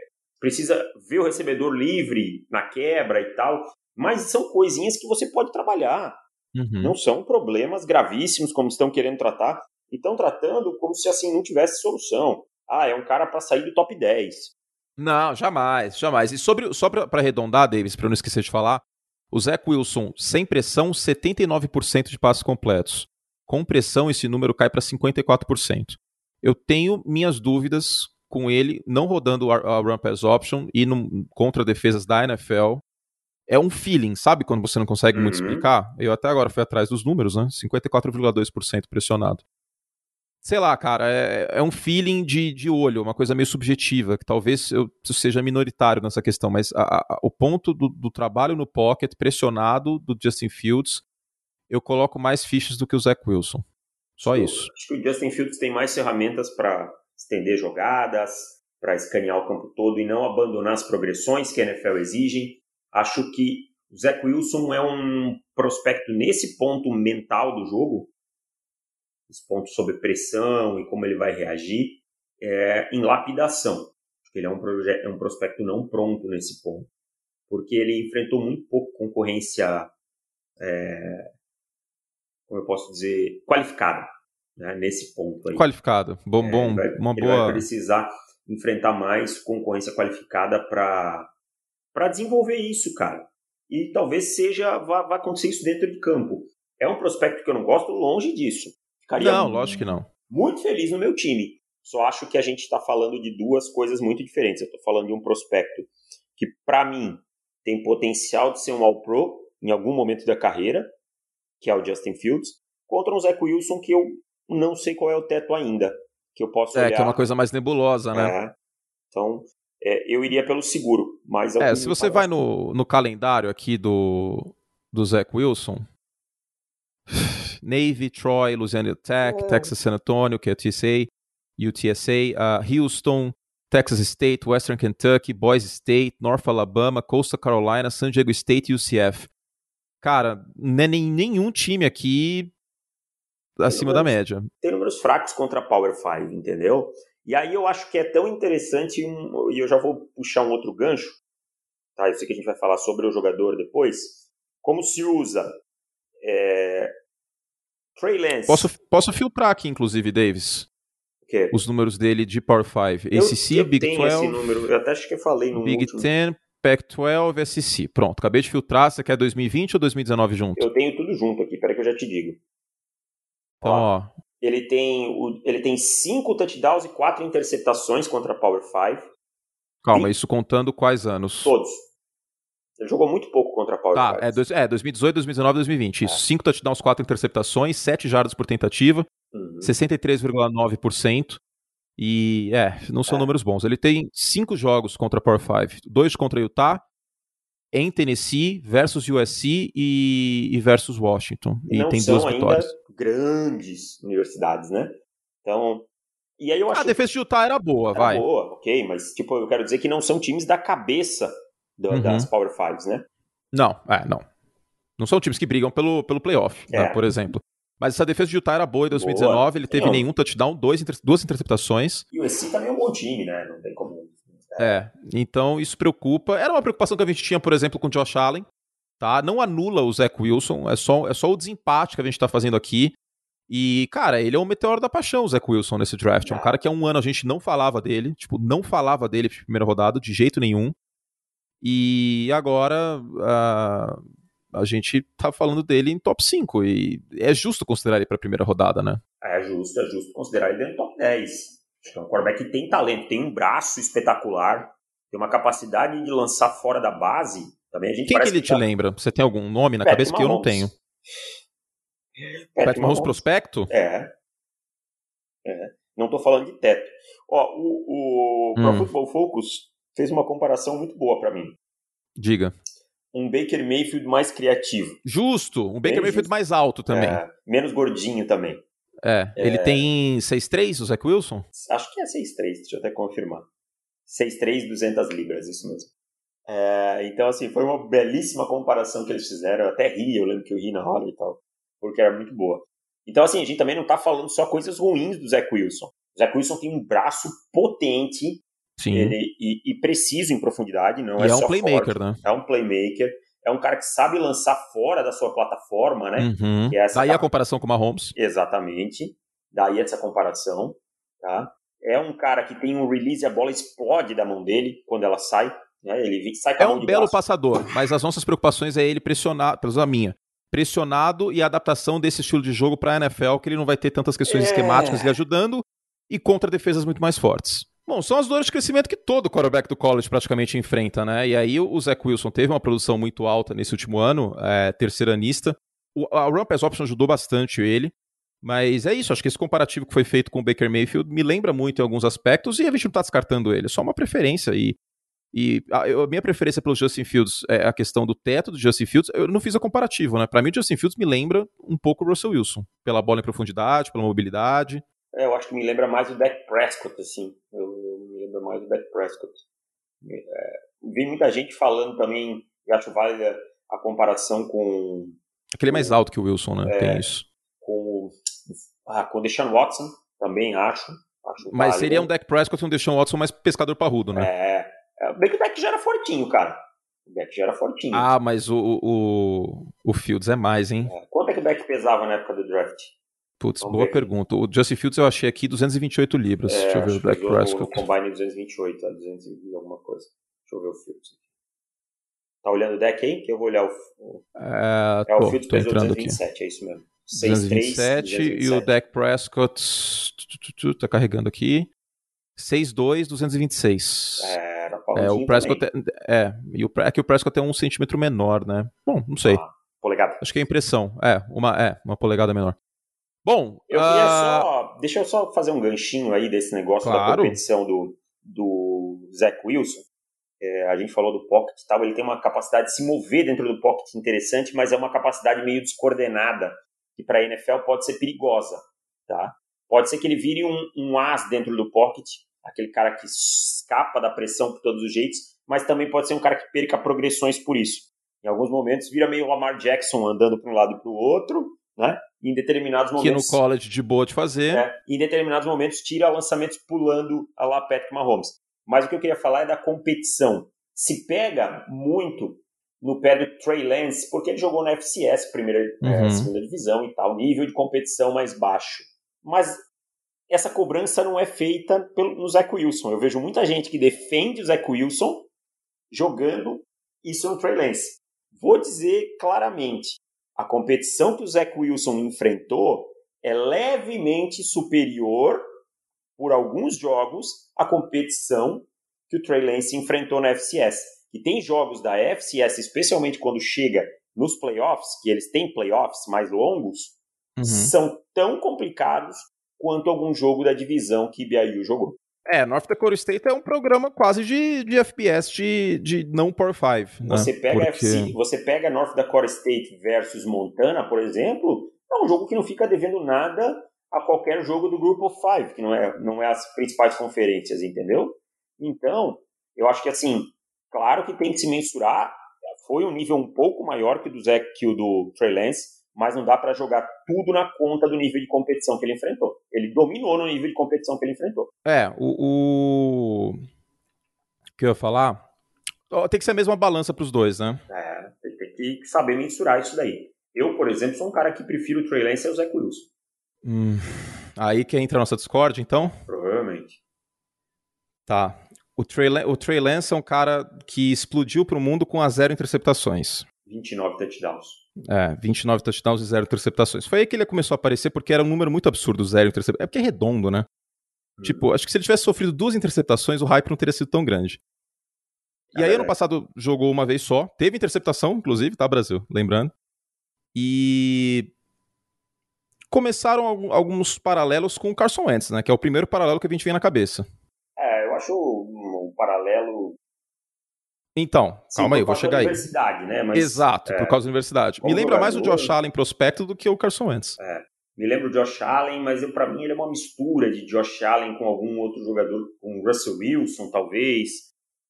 Speaker 2: precisa ver o recebedor livre na quebra e tal, mas são coisinhas que você pode trabalhar. Uhum. Não são problemas gravíssimos como estão querendo tratar, e estão tratando como se assim não tivesse solução. Ah, é um cara para sair do top 10.
Speaker 1: Não, jamais, jamais. E sobre, só para arredondar, Davis, para não esquecer de falar, o Zach Wilson, sem pressão, 79% de passos completos. Com pressão, esse número cai para 54%. Eu tenho minhas dúvidas com ele não rodando a, Run Pass Option e no, contra defesas da NFL. É um feeling, sabe quando você não consegue uhum. muito explicar? Eu até agora fui atrás dos números, né? 54,2% pressionado. Sei lá, cara, é, é um feeling de, de olho, uma coisa meio subjetiva, que talvez eu seja minoritário nessa questão, mas a, a, o ponto do, do trabalho no pocket pressionado do Justin Fields, eu coloco mais fichas do que o Zach Wilson. Só
Speaker 2: eu,
Speaker 1: isso.
Speaker 2: Acho que o Justin Fields tem mais ferramentas para estender jogadas, para escanear o campo todo e não abandonar as progressões que a NFL exigem. Acho que o Zach Wilson é um prospecto nesse ponto mental do jogo, esse ponto sobre pressão e como ele vai reagir, é, em lapidação. Ele é um, é um prospecto não pronto nesse ponto, porque ele enfrentou muito pouco concorrência, é, como eu posso dizer, qualificada né, nesse ponto aí.
Speaker 1: Qualificado, bom, é, bom,
Speaker 2: vai,
Speaker 1: uma boa.
Speaker 2: vai precisar enfrentar mais concorrência qualificada para para desenvolver isso, cara. E talvez seja vá, vá acontecer isso dentro de campo. É um prospecto que eu não gosto, longe disso.
Speaker 1: Ficaria não, lógico que não.
Speaker 2: Muito feliz no meu time. Só acho que a gente está falando de duas coisas muito diferentes. Eu estou falando de um prospecto que, para mim, tem potencial de ser um All-Pro em algum momento da carreira, que é o Justin Fields, contra um Zach Wilson que eu não sei qual é o teto ainda. Que eu posso
Speaker 1: É,
Speaker 2: olhar.
Speaker 1: que é uma coisa mais nebulosa, né?
Speaker 2: É. Então, é, eu iria pelo seguro. Mas
Speaker 1: é, se você vai no, no calendário aqui do, do Zach Wilson, Navy, Troy, Louisiana Tech, é. Texas San Antonio, que é TSA, UTSA, uh, Houston, Texas State, Western Kentucky, Boise State, North Alabama, Coastal Carolina, San Diego State e UCF. Cara, nem, nenhum time aqui acima números, da média.
Speaker 2: Tem números fracos contra a Power 5, entendeu? E aí eu acho que é tão interessante, um, e eu já vou puxar um outro gancho, tá? Eu sei que a gente vai falar sobre o jogador depois, como se usa é, Trey Lance.
Speaker 1: Posso, posso filtrar aqui, inclusive, Davis. Os números dele de Power 5. ACC,
Speaker 2: eu
Speaker 1: Big
Speaker 2: tenho
Speaker 1: 12.
Speaker 2: Esse número. Eu até acho que eu falei no
Speaker 1: Big
Speaker 2: último.
Speaker 1: 10, Pac-12, SEC. Pronto, acabei de filtrar. Você quer 2020 ou 2019 junto?
Speaker 2: Eu tenho tudo junto aqui, peraí que eu já te digo.
Speaker 1: Então, ó.
Speaker 2: Ele tem, o, ele tem cinco touchdowns e quatro interceptações contra a Power 5.
Speaker 1: Calma, e... isso contando quais anos?
Speaker 2: Todos. Ele jogou muito pouco contra a Power
Speaker 1: Tá, é, dois, é 2018, 2019, 2020. Isso. 5 é. touchdowns, 4 interceptações, 7 jardas por tentativa, uhum. 63,9%. E é, não são é. números bons. Ele tem 5 jogos contra a Power 5, 2 contra Utah, em Tennessee versus USC e, e versus Washington.
Speaker 2: E,
Speaker 1: e tem
Speaker 2: duas
Speaker 1: vitórias.
Speaker 2: Grandes universidades, né? Então, e aí eu acho
Speaker 1: a defesa de Utah era boa,
Speaker 2: era
Speaker 1: vai.
Speaker 2: boa, ok, mas tipo, eu quero dizer que não são times da cabeça do, uhum. das Power Fives, né?
Speaker 1: Não, é, não. Não são times que brigam pelo, pelo playoff, né, é. né, por exemplo. Mas essa defesa de Utah era boa em 2019, boa. ele teve não. nenhum touchdown, dois, duas interceptações.
Speaker 2: E o USC também é um bom time, né? Não tem como.
Speaker 1: É, então isso preocupa. Era uma preocupação que a gente tinha, por exemplo, com o Josh Allen. Tá? Não anula o Zach Wilson, é só, é só o desempate que a gente tá fazendo aqui. E, cara, ele é um meteoro da paixão, o Zach Wilson, nesse draft. É um cara que há um ano a gente não falava dele, tipo, não falava dele na primeira rodada, de jeito nenhum. E agora a, a gente tá falando dele em top 5. E é justo considerar ele para a primeira rodada, né?
Speaker 2: É justo, é justo considerar ele dentro do top 10. Acho que é um quarterback que tem talento, tem um braço espetacular, tem uma capacidade de lançar fora da base. Também a gente
Speaker 1: Quem que ele que tá... te lembra? Você tem algum nome na cabeça Mahomes. que eu não tenho? Patrick Mahomes prospecto?
Speaker 2: É. É. Não estou falando de teto. Ó, o, o Pro hum. Football Focus fez uma comparação muito boa para mim.
Speaker 1: Diga.
Speaker 2: Um Baker Mayfield mais criativo.
Speaker 1: Justo. Um Baker Bem Mayfield justo. mais alto também.
Speaker 2: É, menos gordinho também.
Speaker 1: É. é... Ele tem 6'3", o Zach Wilson?
Speaker 2: Acho que é 6'3", deixa eu até confirmar. 6'3", 200 libras, isso mesmo. É, então, assim, foi uma belíssima comparação que eles fizeram. Eu até ri, eu lembro que eu ri na hora e tal, porque era muito boa. Então, assim, a gente também não tá falando só coisas ruins do Zach Wilson. O Zach Wilson tem um braço potente
Speaker 1: Sim.
Speaker 2: Ele, e, e preciso em profundidade, não
Speaker 1: e
Speaker 2: é,
Speaker 1: é um playmaker,
Speaker 2: forte,
Speaker 1: né?
Speaker 2: É um playmaker. É um cara que sabe lançar fora da sua plataforma, né?
Speaker 1: Uhum. É Daí a comparação com o Mahomes.
Speaker 2: Exatamente. Daí essa comparação, tá? É um cara que tem um release, a bola explode da mão dele quando ela sai. Né? Ele sai com
Speaker 1: é um belo passador, mas as nossas preocupações é ele pressionar, pelo menos a minha, pressionado e a adaptação desse estilo de jogo para a NFL, que ele não vai ter tantas questões é... esquemáticas lhe ajudando e contra defesas muito mais fortes. Bom, são as dores de crescimento que todo quarterback do college praticamente enfrenta, né? E aí o Zach Wilson teve uma produção muito alta nesse último ano, é, terceiranista. O, a Run Pass Option ajudou bastante ele, mas é isso, acho que esse comparativo que foi feito com o Baker Mayfield me lembra muito em alguns aspectos e a gente não está descartando ele, é só uma preferência. E, e a, a, minha preferência pelo Justin Fields é a questão do teto do Justin Fields. Eu não fiz a comparativo, né? Para mim, o Justin Fields me lembra um pouco o Russell Wilson, pela bola em profundidade, pela mobilidade.
Speaker 2: É, eu acho que me lembra mais o Dak Prescott, assim. Eu, eu me lembro mais do Dak Prescott. É, vi muita gente falando também, e acho válida a comparação com.
Speaker 1: Aquele é mais alto que o Wilson, né? É, Tem isso.
Speaker 2: Com, ah, com o Deshaun Watson, também acho. acho
Speaker 1: Mas válido. seria um Dak Prescott e um Deshaun Watson mais pescador parrudo, né?
Speaker 2: É. é o Dak já era fortinho, cara. O Dak já era fortinho.
Speaker 1: Ah, mas o, o, o Fields é mais, hein?
Speaker 2: É. Quanto é que o Dak pesava na época do draft?
Speaker 1: Putz, Vamos boa pergunta. O Justin Fields eu achei aqui 228 libras. É, Deixa eu ver o Black Prescott.
Speaker 2: O Combine 228, tá? 200 e alguma coisa. Deixa eu ver o Fields. Tá olhando o deck aí? Que eu vou olhar o.
Speaker 1: É, é o
Speaker 2: Fields pesou 227, aqui. é isso mesmo.
Speaker 1: 227 e o Dak Prescott tá carregando aqui. 6'2", 226.
Speaker 2: É,
Speaker 1: é, o Prescott é, é, e o, é que o Prescott é um centímetro menor, né? Bom, não sei. Ah,
Speaker 2: polegada.
Speaker 1: Acho que é impressão. É, uma, é, uma polegada menor. Bom,
Speaker 2: eu queria uh... só. Deixa eu só fazer um ganchinho aí desse negócio claro. da competição do, do Zach Wilson. É, a gente falou do pocket e tal, ele tem uma capacidade de se mover dentro do pocket interessante, mas é uma capacidade meio descoordenada, que para a NFL pode ser perigosa. Tá? Pode ser que ele vire um, um as dentro do pocket, aquele cara que escapa da pressão por todos os jeitos, mas também pode ser um cara que perca progressões por isso. Em alguns momentos vira meio Lamar Jackson andando para um lado e para o outro, né? Em determinados momentos.
Speaker 1: Que no college de boa de fazer.
Speaker 2: É, em determinados momentos tira lançamentos pulando a lá Patrick Mahomes. Mas o que eu queria falar é da competição. Se pega muito no pé do Trey Lance, porque ele jogou na FCS, primeira, é, uhum. é, segunda divisão e tal, nível de competição mais baixo. Mas essa cobrança não é feita pelo, no Zach Wilson. Eu vejo muita gente que defende o Zach Wilson jogando isso no Trey Lance. Vou dizer claramente, a competição que o Zach Wilson enfrentou é levemente superior, por alguns jogos, à competição que o Trey Lance enfrentou na FCS. E tem jogos da FCS, especialmente quando chega nos playoffs, que eles têm playoffs mais longos, uhum. são tão complicados quanto algum jogo da divisão que BYU jogou.
Speaker 1: É, North Dakota State é um programa quase de, de FPS de, de não Power 5.
Speaker 2: Né? Você, pega Porque... FC, você pega North Dakota State versus Montana, por exemplo, é um jogo que não fica devendo nada a qualquer jogo do Group of Five, que não é, não é as principais conferências, entendeu? Então, eu acho que assim, claro que tem que se mensurar, foi um nível um pouco maior que o do Zach, que o do Trey Lance, mas não dá para jogar tudo na conta do nível de competição que ele enfrentou. Ele dominou no nível de competição que ele enfrentou.
Speaker 1: É, o. o... que eu ia falar? Tem que ser a mesma balança para os dois, né?
Speaker 2: É, tem que saber mensurar isso daí. Eu, por exemplo, sou um cara que prefiro o Trey Lance e o Zé Wilson.
Speaker 1: Hum, aí que entra a nossa Discord, então?
Speaker 2: Provavelmente.
Speaker 1: Tá. O Trey, o Trey Lance é um cara que explodiu para o mundo com a zero interceptações.
Speaker 2: 29 touchdowns.
Speaker 1: É, 29 touchdowns e zero interceptações. Foi aí que ele começou a aparecer porque era um número muito absurdo, zero interceptações. É porque é redondo, né? Hum. Tipo, acho que se ele tivesse sofrido duas interceptações, o hype não teria sido tão grande. E é aí, ano passado, jogou uma vez só. Teve interceptação, inclusive, tá, Brasil? Lembrando. E começaram alguns paralelos com o Carson Wentz, né? Que é o primeiro paralelo que a gente vem na cabeça.
Speaker 2: É, eu acho um paralelo.
Speaker 1: Então, Sim, calma aí, eu vou chegar aí.
Speaker 2: universidade, né?
Speaker 1: Mas, Exato, é, por causa da universidade. Me lembra mais o Josh Allen prospecto do que o Carson Wentz.
Speaker 2: É. Me lembro o Josh Allen, mas para mim ele é uma mistura de Josh Allen com algum outro jogador, com Russell Wilson, talvez,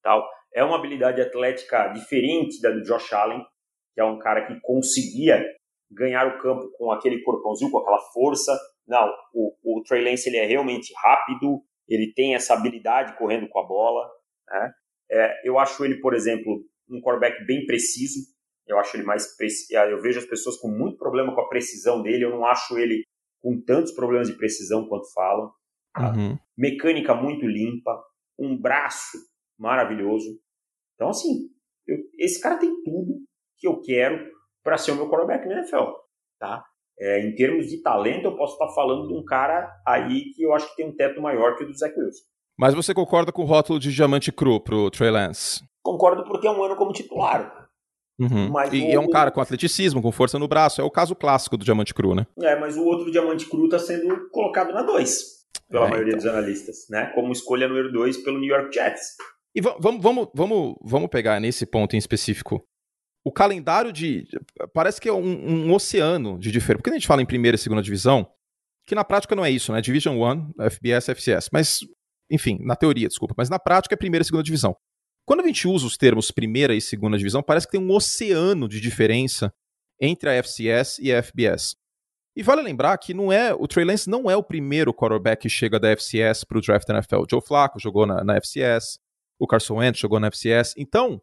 Speaker 2: tal. É uma habilidade atlética diferente da do Josh Allen, que é um cara que conseguia ganhar o campo com aquele corpãozinho, com aquela força. Não, o, o Trey Lance ele é realmente rápido, ele tem essa habilidade correndo com a bola. Né? É, eu acho ele, por exemplo, um quarterback bem preciso. Eu acho ele mais preciso. Eu vejo as pessoas com muito problema com a precisão dele. Eu não acho ele com tantos problemas de precisão quanto falam. Tá? Uhum. Mecânica muito limpa, um braço maravilhoso. Então, assim, eu, esse cara tem tudo que eu quero para ser o meu quarterback na NFL, tá? É, em termos de talento, eu posso estar falando de um cara aí que eu acho que tem um teto maior que o do Zach Wilson.
Speaker 1: Mas você concorda com o rótulo de diamante cru pro Trey Lance?
Speaker 2: Concordo porque é um ano como titular.
Speaker 1: Uhum. e o... é um cara com atleticismo, com força no braço. É o caso clássico do diamante cru, né?
Speaker 2: É, mas o outro diamante cru está sendo colocado na 2, pela é, maioria então. dos analistas, né? Como escolha número 2 pelo New York Jets.
Speaker 1: E vamos, vamos, vamos, vamos pegar nesse ponto em específico o calendário de. Parece que é um, um oceano de diferença. Porque a gente fala em primeira e segunda divisão, que na prática não é isso, né? Division 1, FBS, FCS. Mas, enfim, na teoria, desculpa. Mas na prática é primeira e segunda divisão. Quando a gente usa os termos primeira e segunda divisão, parece que tem um oceano de diferença entre a FCS e a FBS. E vale lembrar que não é o Trey Lance não é o primeiro quarterback que chega da FCS para o draft NFL. O Joe Flacco jogou na, na FCS, o Carson Wentz jogou na FCS. Então,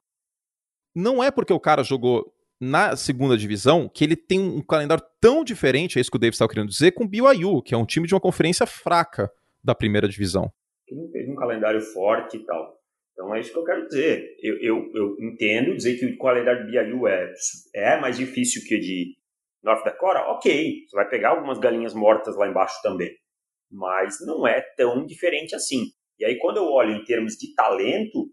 Speaker 1: não é porque o cara jogou na segunda divisão que ele tem um calendário tão diferente, é isso que o David estava querendo dizer, com o BYU, que é um time de uma conferência fraca da primeira divisão.
Speaker 2: Ele não teve um calendário forte e tal. Então é isso que eu quero dizer. Eu, eu, eu entendo dizer que o calendário do BYU é, é mais difícil que o de North Dakota. Ok, você vai pegar algumas galinhas mortas lá embaixo também. Mas não é tão diferente assim. E aí, quando eu olho em termos de talento,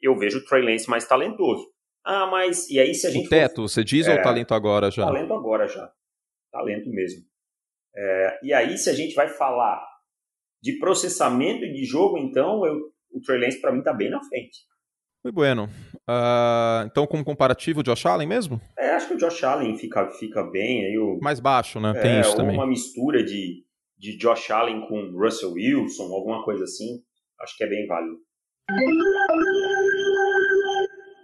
Speaker 2: eu vejo o Trey Lance mais talentoso. Ah, mas e aí se a gente.
Speaker 1: O teto, você diz é, ou talento agora já?
Speaker 2: Talento agora já. Talento mesmo. É, e aí, se a gente vai falar de processamento de jogo, então eu, o Trey Lance para mim tá bem na frente.
Speaker 1: Muito bueno. Uh, então, como comparativo, o Josh Allen mesmo?
Speaker 2: É, acho que o Josh Allen fica, fica bem. Aí o,
Speaker 1: Mais baixo, né? Tem é, isso também.
Speaker 2: uma mistura de, de Josh Allen com Russell Wilson, alguma coisa assim. Acho que é bem válido.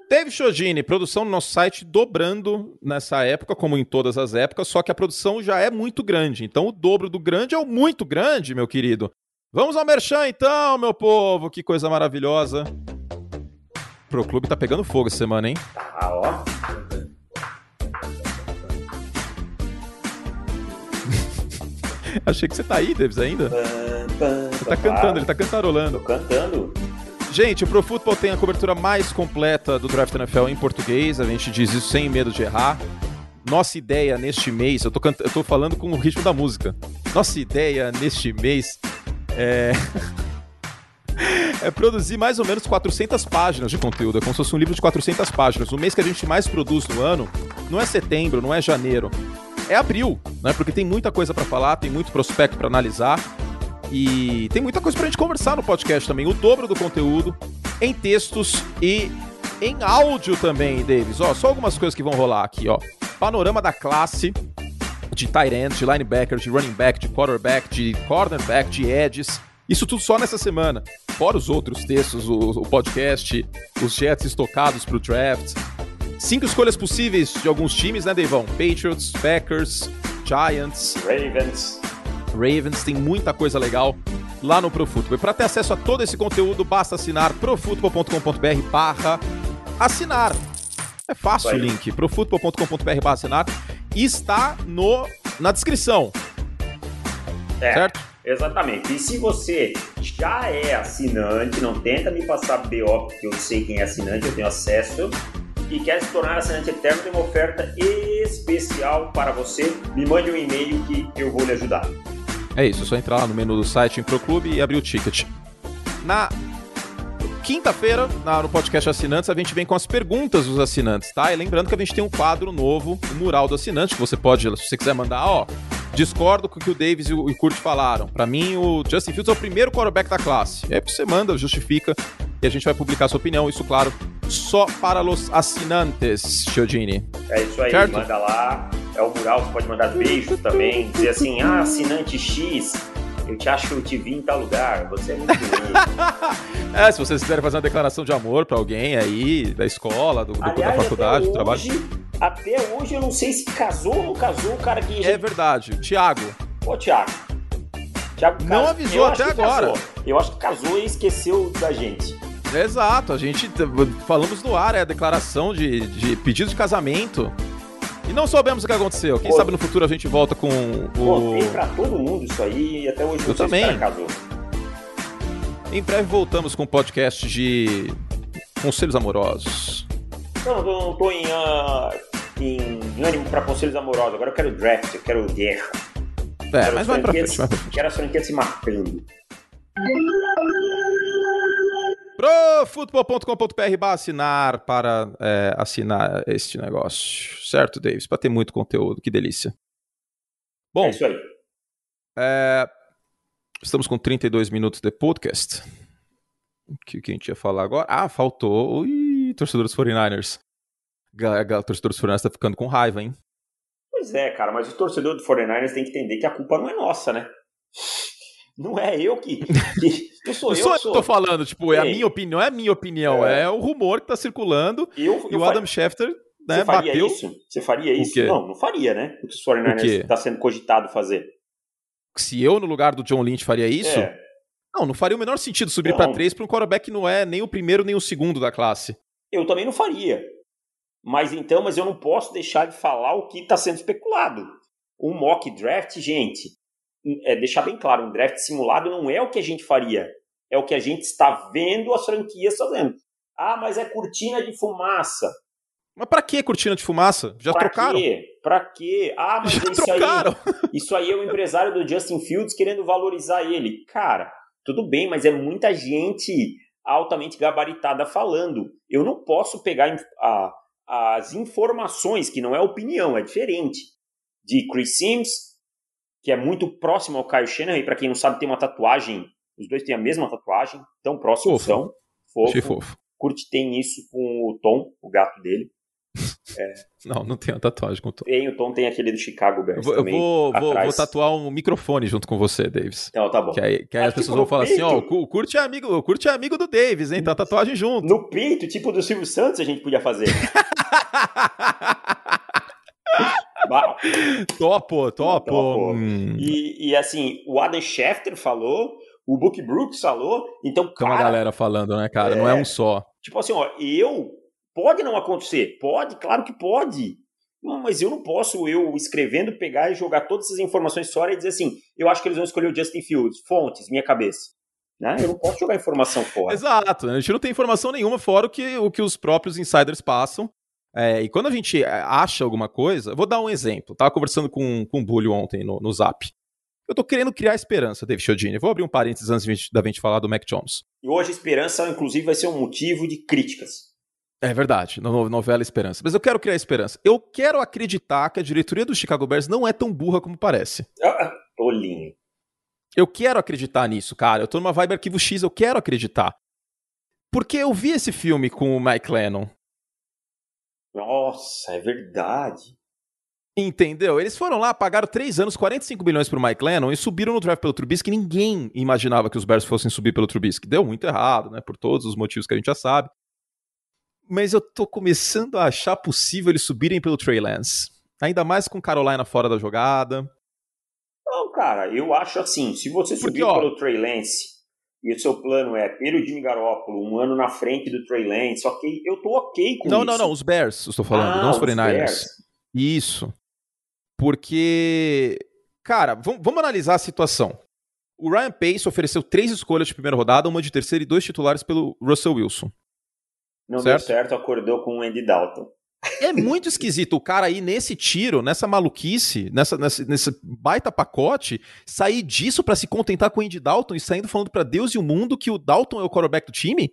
Speaker 1: Teve Shojini, produção no nosso site dobrando nessa época, como em todas as épocas, só que a produção já é muito grande. Então o dobro do grande é o muito grande, meu querido. Vamos ao Merchan então, meu povo, que coisa maravilhosa. Pro clube tá pegando fogo essa semana, hein?
Speaker 2: Tá, ó.
Speaker 1: Achei que você tá aí, Davis, ainda. Ele tá cantando, ele tá cantarolando.
Speaker 2: Tô cantando.
Speaker 1: Gente, o Pro Football tem a cobertura mais completa do Draft NFL em português, a gente diz isso sem medo de errar. Nossa ideia neste mês, eu tô, canta... eu tô falando com o ritmo da música. Nossa ideia neste mês é. é produzir mais ou menos 400 páginas de conteúdo. É como se fosse um livro de 400 páginas. O mês que a gente mais produz no ano não é setembro, não é janeiro. É abril, né? Porque tem muita coisa para falar, tem muito prospecto para analisar. E tem muita coisa pra gente conversar no podcast também. O dobro do conteúdo em textos e em áudio também, Davis. Ó, só algumas coisas que vão rolar aqui, ó. Panorama da classe de tight end, de linebacker, de running back, de quarterback, de cornerback, de edges. Isso tudo só nessa semana. Fora os outros textos, o, o podcast, os jets estocados pro draft. Cinco escolhas possíveis de alguns times, né, Deivão? Patriots, Packers, Giants,
Speaker 2: Ravens,
Speaker 1: Ravens, tem muita coisa legal lá no ProFootball. Para ter acesso a todo esse conteúdo, basta assinar profutbol.com.br barra assinar. É fácil o link, profutbol.com.br barra assinar. Está no, na descrição.
Speaker 2: É, certo? Exatamente. E se você já é assinante, não tenta me passar BO, porque eu sei quem é assinante, eu tenho acesso e quer se tornar assinante eterno, tem uma oferta especial para você. Me mande um e-mail que eu vou lhe ajudar.
Speaker 1: É isso, é só entrar lá no menu do site em Proclube e abrir o ticket. Na quinta-feira, no podcast Assinantes, a gente vem com as perguntas dos assinantes, tá? E lembrando que a gente tem um quadro novo, o Mural do Assinante, que você pode, se você quiser mandar, ó, discordo com o que o Davis e o Kurt falaram. Para mim, o Justin Fields é o primeiro quarterback da classe. É você manda, justifica e a gente vai publicar sua opinião. Isso, claro, só para os assinantes, Chiodini.
Speaker 2: É isso aí, certo? manda lá. É o mural, você pode mandar beijos também. Dizer assim, ah, assinante X, eu te acho que eu te vi em tal lugar. Você é muito bonito.
Speaker 1: é, se vocês quiserem fazer uma declaração de amor para alguém aí, da escola, do, Aliás, da faculdade, do trabalho.
Speaker 2: Até hoje eu não sei se casou ou não casou o cara que.
Speaker 1: É verdade, Thiago.
Speaker 2: Ô, Thiago.
Speaker 1: Thiago não avisou até agora.
Speaker 2: Casou. Eu acho que casou e esqueceu da gente.
Speaker 1: Exato, a gente falamos no ar, é a declaração de, de pedido de casamento. E não soubemos o que aconteceu. Quem Pô, sabe no futuro a gente volta com o.
Speaker 2: Contei pra todo mundo isso aí e até hoje
Speaker 1: Eu também. casou. Em breve voltamos com o um podcast de conselhos amorosos.
Speaker 2: Não, eu não tô em, uh, em ânimo pra conselhos amorosos. Agora eu quero draft, eu quero guerra.
Speaker 1: É, quero mas vai pra frente, vai pra frente.
Speaker 2: Quero as franquias se matando
Speaker 1: profutbol.com.br assinar para é, assinar este negócio. Certo, Davis? Para ter muito conteúdo. Que delícia. Bom, é
Speaker 2: isso aí.
Speaker 1: É, estamos com 32 minutos de podcast. O que, que a gente ia falar agora? Ah, faltou. Ui, torcedores 49ers. A, torcedor dos 49ers está ficando com raiva, hein?
Speaker 2: Pois é, cara, mas o torcedor do 49ers tem que entender que a culpa não é nossa, né? Não é eu que. que
Speaker 1: eu sou eu. Sou tô falando, tipo, é a minha opinião, é a minha opinião, é, é o rumor que tá circulando. Eu, e o Adam Schefter. Né,
Speaker 2: Você faria bateu... isso? Você faria isso? Não, não faria, né? O que o 49ers está sendo cogitado fazer.
Speaker 1: Se eu, no lugar do John Lynch, faria isso? É. Não, não faria o menor sentido subir para três para um quarterback que não é nem o primeiro nem o segundo da classe.
Speaker 2: Eu também não faria. Mas então, mas eu não posso deixar de falar o que está sendo especulado. Um mock draft, gente, é, deixar bem claro, um draft simulado não é o que a gente faria, é o que a gente está vendo as franquias fazendo. Ah, mas é cortina de fumaça.
Speaker 1: Mas pra que cortina de fumaça? Já pra trocaram?
Speaker 2: Quê? Pra quê? Ah, mas Já isso trocaram. aí. Isso aí é o empresário do Justin Fields querendo valorizar ele. Cara, tudo bem, mas é muita gente altamente gabaritada falando. Eu não posso pegar a, as informações, que não é opinião, é diferente, de Chris Sims, que é muito próximo ao Kyle Shanahan, e para quem não sabe, tem uma tatuagem, os dois têm a mesma tatuagem, tão próximos fofo. são.
Speaker 1: Fofo. fofo.
Speaker 2: Curte tem isso com o Tom, o gato dele.
Speaker 1: É. Não, não tem a tatuagem com o Tom.
Speaker 2: Tem, o Tom tem aquele do Chicago Bears
Speaker 1: eu
Speaker 2: vou,
Speaker 1: também. Vou, vou, vou, tatuar um microfone junto com você, Davis.
Speaker 2: Então, tá bom.
Speaker 1: Que aí, que aí as pessoas vão falar peito. assim, ó, o Curte é amigo, o Curte é amigo do Davis, hein? Tá tatuagem junto.
Speaker 2: No peito, tipo do Silvio Santos, a gente podia fazer.
Speaker 1: topo, topo.
Speaker 2: Hum. E, e, assim, o Adam Schefter falou, o Book Brooks falou, então,
Speaker 1: Tem cara... uma galera falando, né, cara? É, não é um só.
Speaker 2: Tipo assim, ó, eu... Pode não acontecer? Pode, claro que pode. Não, mas eu não posso, eu escrevendo, pegar e jogar todas essas informações fora e dizer assim, eu acho que eles vão escolher o Justin Fields. Fontes, minha cabeça. Né? Eu não posso jogar informação fora.
Speaker 1: Exato, a gente não tem informação nenhuma fora o que, o que os próprios insiders passam. É, e quando a gente é, acha alguma coisa, vou dar um exemplo. Tava conversando com, com o Bully ontem no, no Zap. Eu tô querendo criar esperança, David Chiodini. Vou abrir um parênteses antes da gente falar do Mac Jones.
Speaker 2: E hoje a esperança, inclusive, vai ser um motivo de críticas.
Speaker 1: É verdade, no, novela Esperança. Mas eu quero criar esperança. Eu quero acreditar que a diretoria do Chicago Bears não é tão burra como parece.
Speaker 2: Ah, tolinho.
Speaker 1: Eu quero acreditar nisso, cara. Eu tô numa vibe arquivo X, eu quero acreditar. Porque eu vi esse filme com o Mike Lennon.
Speaker 2: Nossa, é verdade.
Speaker 1: Entendeu? Eles foram lá, pagaram três anos, 45 milhões pro Mike Lennon e subiram no draft pelo Trubisky. Ninguém imaginava que os Bears fossem subir pelo Trubisky. Deu muito errado, né? Por todos os motivos que a gente já sabe. Mas eu tô começando a achar possível eles subirem pelo Trey Lance. Ainda mais com Carolina fora da jogada.
Speaker 2: Não, cara, eu acho assim, se você subir Porque, pelo Trey Lance e o seu plano é ter o Jimmy Garoppolo um ano na frente do Trey Lance, ok, eu tô ok com
Speaker 1: não,
Speaker 2: isso.
Speaker 1: Não, não, não, os Bears, estou falando, ah, não os 49ers. Isso. Porque, cara, vamos, vamos analisar a situação. O Ryan Pace ofereceu três escolhas de primeira rodada, uma de terceira e dois titulares pelo Russell Wilson.
Speaker 2: Não certo? deu certo, acordou com o Andy Dalton.
Speaker 1: É muito esquisito o cara aí nesse tiro, nessa maluquice, nessa, nessa, nesse baita pacote, sair disso para se contentar com o Andy Dalton e saindo falando para Deus e o mundo que o Dalton é o quarterback do time.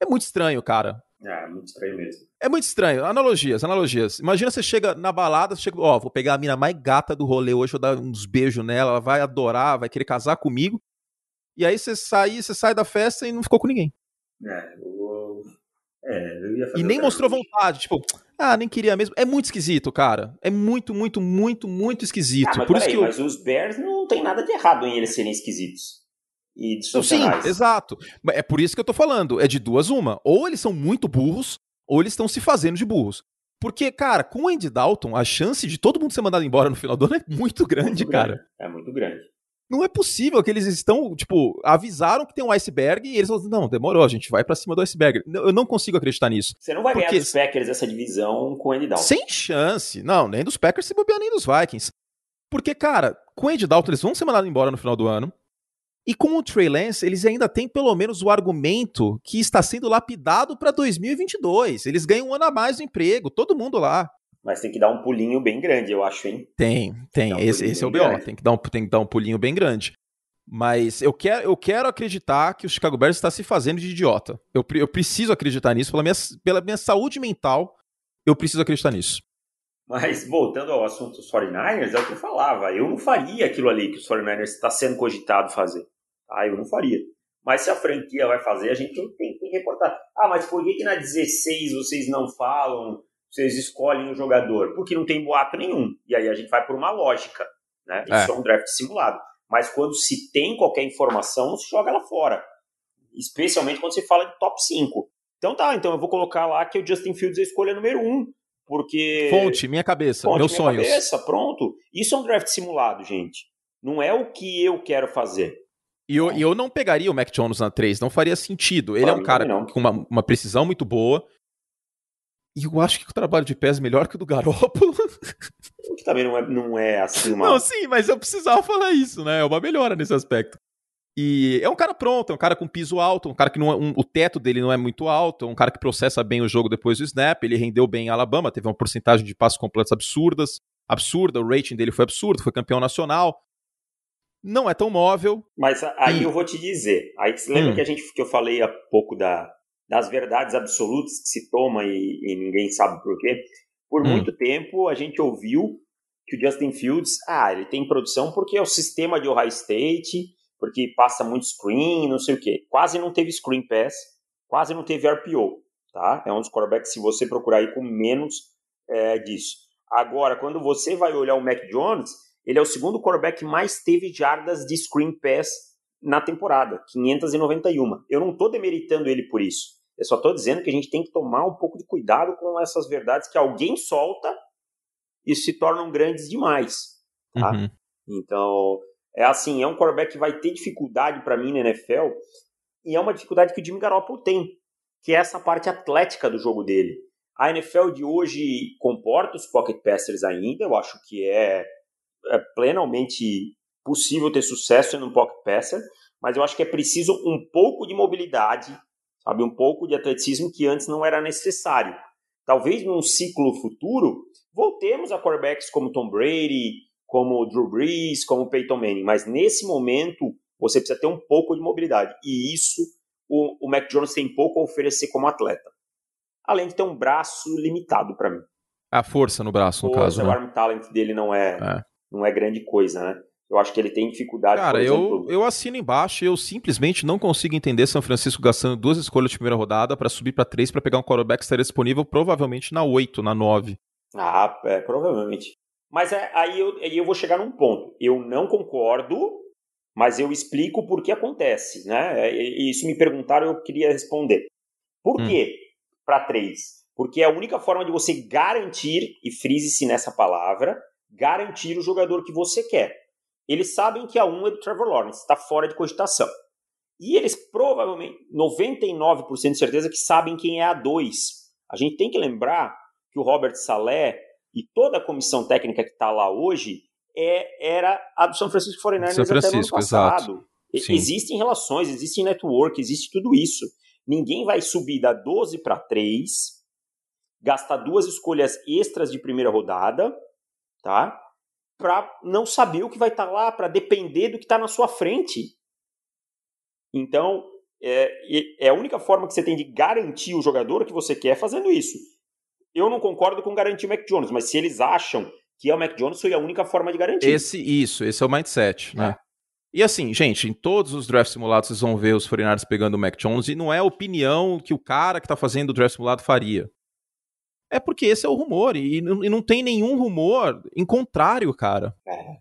Speaker 1: É muito estranho, cara.
Speaker 2: É, muito estranho mesmo.
Speaker 1: É muito estranho. Analogias, analogias. Imagina você chega na balada, você chega, ó, vou pegar a mina mais gata do rolê hoje, vou dar uns beijos nela, ela vai adorar, vai querer casar comigo. E aí você sai, você sai da festa e não ficou com ninguém.
Speaker 2: É, eu, é, eu ia fazer
Speaker 1: E nem mostrou vontade, tipo, ah, nem queria mesmo. É muito esquisito, cara. É muito, muito, muito, muito esquisito.
Speaker 2: Ah, mas
Speaker 1: Por isso
Speaker 2: peraí,
Speaker 1: que eu...
Speaker 2: mas os Bears não tem nada de errado em eles serem esquisitos. E
Speaker 1: Sim, exato. É por isso que eu tô falando. É de duas uma. Ou eles são muito burros, ou eles estão se fazendo de burros. Porque, cara, com o Andy Dalton, a chance de todo mundo ser mandado embora no final do ano é muito grande,
Speaker 2: Muito
Speaker 1: cara.
Speaker 2: grande. É muito grande.
Speaker 1: Não é possível que eles estão, tipo, avisaram que tem um iceberg e eles falam, não, demorou, a gente vai pra cima do iceberg. Eu não consigo acreditar nisso.
Speaker 2: Você não vai
Speaker 1: Porque-
Speaker 2: ganhar dos Packers essa divisão com o Andy Dalton.
Speaker 1: Sem chance. Não, nem dos Packers se bobear, nem dos Vikings. Porque, cara, com o Andy Dalton eles vão ser mandados embora no final do ano. E com o Trey Lance, eles ainda têm pelo menos o argumento que está sendo lapidado pra 2022. Eles ganham um ano a mais no emprego, todo mundo lá.
Speaker 2: Mas tem que dar um pulinho bem grande, eu acho, hein?
Speaker 1: Tem, tem.
Speaker 2: Dá um
Speaker 1: esse, esse é o BO. Tem que, dar um, tem que dar um pulinho bem grande. Mas eu quero, eu quero acreditar que o Chicago Bears está se fazendo de idiota. Eu, eu preciso acreditar nisso. Pela minha, pela minha saúde mental, eu preciso acreditar nisso.
Speaker 2: Mas voltando ao assunto dos 49ers, é o que eu falava. Eu não faria aquilo ali que os 49ers está sendo cogitado fazer. Ah, eu não faria. Mas se a franquia vai fazer, a gente tem, tem que reportar. Ah, mas por que, que na 16 vocês não falam, vocês escolhem o jogador? Porque não tem boato nenhum. E aí a gente vai por uma lógica. Né? Isso é um draft simulado. Mas quando se tem qualquer informação, não se joga lá fora. Especialmente quando se fala de top 5. Então tá, então eu vou colocar lá que o Justin Fields é a escolha número 1. Porque.
Speaker 1: Fonte, minha cabeça,
Speaker 2: Fonte,
Speaker 1: meus
Speaker 2: minha
Speaker 1: sonhos.
Speaker 2: Cabeça, pronto. Isso é um draft simulado, gente. Não é o que eu quero fazer.
Speaker 1: E eu, e eu não pegaria o Mac Jones na 3, não faria sentido. Ele
Speaker 2: Pra
Speaker 1: é um cara
Speaker 2: não.
Speaker 1: com uma, uma precisão muito boa. E eu acho que o trabalho de pés é melhor que o do Garópolo.
Speaker 2: O que também não é, não é assim uma.
Speaker 1: Não, sim, mas eu precisava falar isso, né? É uma melhora nesse aspecto. E é um cara pronto, é um cara com piso alto, um cara que não é, um- o teto dele não é muito alto, é um cara que processa bem o jogo depois do snap, ele rendeu bem em Alabama, teve uma porcentagem de passos completos absurdas, absurda, o rating dele foi absurdo, foi campeão nacional. Não é tão móvel.
Speaker 2: Mas aí eu vou te dizer. Aí você lembra
Speaker 1: Hum.
Speaker 2: que a gente que eu falei há pouco da, das verdades absolutas que se toma e, e ninguém sabe por quê? Por
Speaker 1: Hum.
Speaker 2: muito tempo a gente ouviu que o Justin Fields, ah, ele tem produção porque é o sistema de Ohio State, porque passa muito screen, não sei o quê. Quase não teve screen pass, quase não teve RPO, tá? É um dos quarterbacks, se você procurar aí, com menos é, disso. Agora, quando você vai olhar o Mac Jones, ele é o segundo quarterback que mais teve jardas de screen pass na temporada, 591. Eu não estou demeritando ele por isso. Eu só estou dizendo que a gente tem que tomar um pouco de cuidado com essas verdades que alguém solta e se tornam grandes demais. Tá?
Speaker 1: Uhum.
Speaker 2: Então, é assim, é um quarterback que vai ter dificuldade para mim na NFL, e é uma dificuldade que o Jimmy Garoppolo tem, que é essa parte atlética do jogo dele. A NFL de hoje comporta os pocket passers ainda, eu acho que é, é plenamente possível ter sucesso no pocket passer, mas eu acho que é preciso um pouco de mobilidade, sabe, um pouco de atleticismo que antes não era necessário. Talvez num ciclo futuro voltemos a quarterbacks como Tom Brady, como Drew Brees, como Peyton Manning, mas nesse momento você precisa ter um pouco de mobilidade e isso o, o Mac Jones tem pouco a oferecer como atleta. Além de ter um braço limitado para mim.
Speaker 1: A força no braço, no
Speaker 2: Força,
Speaker 1: caso.
Speaker 2: o
Speaker 1: Né?
Speaker 2: arm talent dele não é,
Speaker 1: É.
Speaker 2: não é grande coisa, né? Eu acho que ele tem dificuldade,
Speaker 1: Cara,
Speaker 2: por
Speaker 1: eu,
Speaker 2: exemplo,
Speaker 1: eu assino embaixo e eu simplesmente não consigo entender São Francisco gastando duas escolhas de primeira rodada pra subir pra três pra pegar um quarterback que estaria disponível provavelmente na 8, na 9.
Speaker 2: Ah, é, provavelmente. Mas é, aí, eu, aí eu vou chegar num ponto. Eu não concordo, mas eu explico por que acontece, né? É, E isso me perguntaram, eu queria responder. Por
Speaker 1: Hum.
Speaker 2: quê para três? Porque é a única forma de você garantir, e frise-se nessa palavra, garantir o jogador que você quer. Eles sabem que a 1 é do Trevor Lawrence, está fora de cogitação. E eles provavelmente, 99% de certeza, que sabem quem é a 2. A gente tem que lembrar que o Robert Saleh e toda a comissão técnica que está lá hoje é, era a do São Francisco 49ers
Speaker 1: São
Speaker 2: até no ano
Speaker 1: Francisco,
Speaker 2: passado. E-
Speaker 1: Sim.
Speaker 2: Existem relações, existe network, existe tudo isso. Ninguém vai subir da 12 para 3, gastar duas escolhas extras de primeira rodada, tá? Para não saber o que vai estar lá, para depender do que está na sua frente. Então, é, é a única forma que você tem de garantir o jogador que você quer fazendo isso. Eu não concordo com garantir o Mac Jones, mas se eles acham que é o Mac Jones, foi a única forma de garantir.
Speaker 1: Esse, isso, esse é o mindset, né? É. E assim, gente, em todos os draft simulados vocês vão ver os 49 pegando o Mac Jones e não é a opinião que o cara que tá fazendo o draft simulado faria. É porque esse é o rumor e não, e não tem nenhum rumor em contrário, cara. É.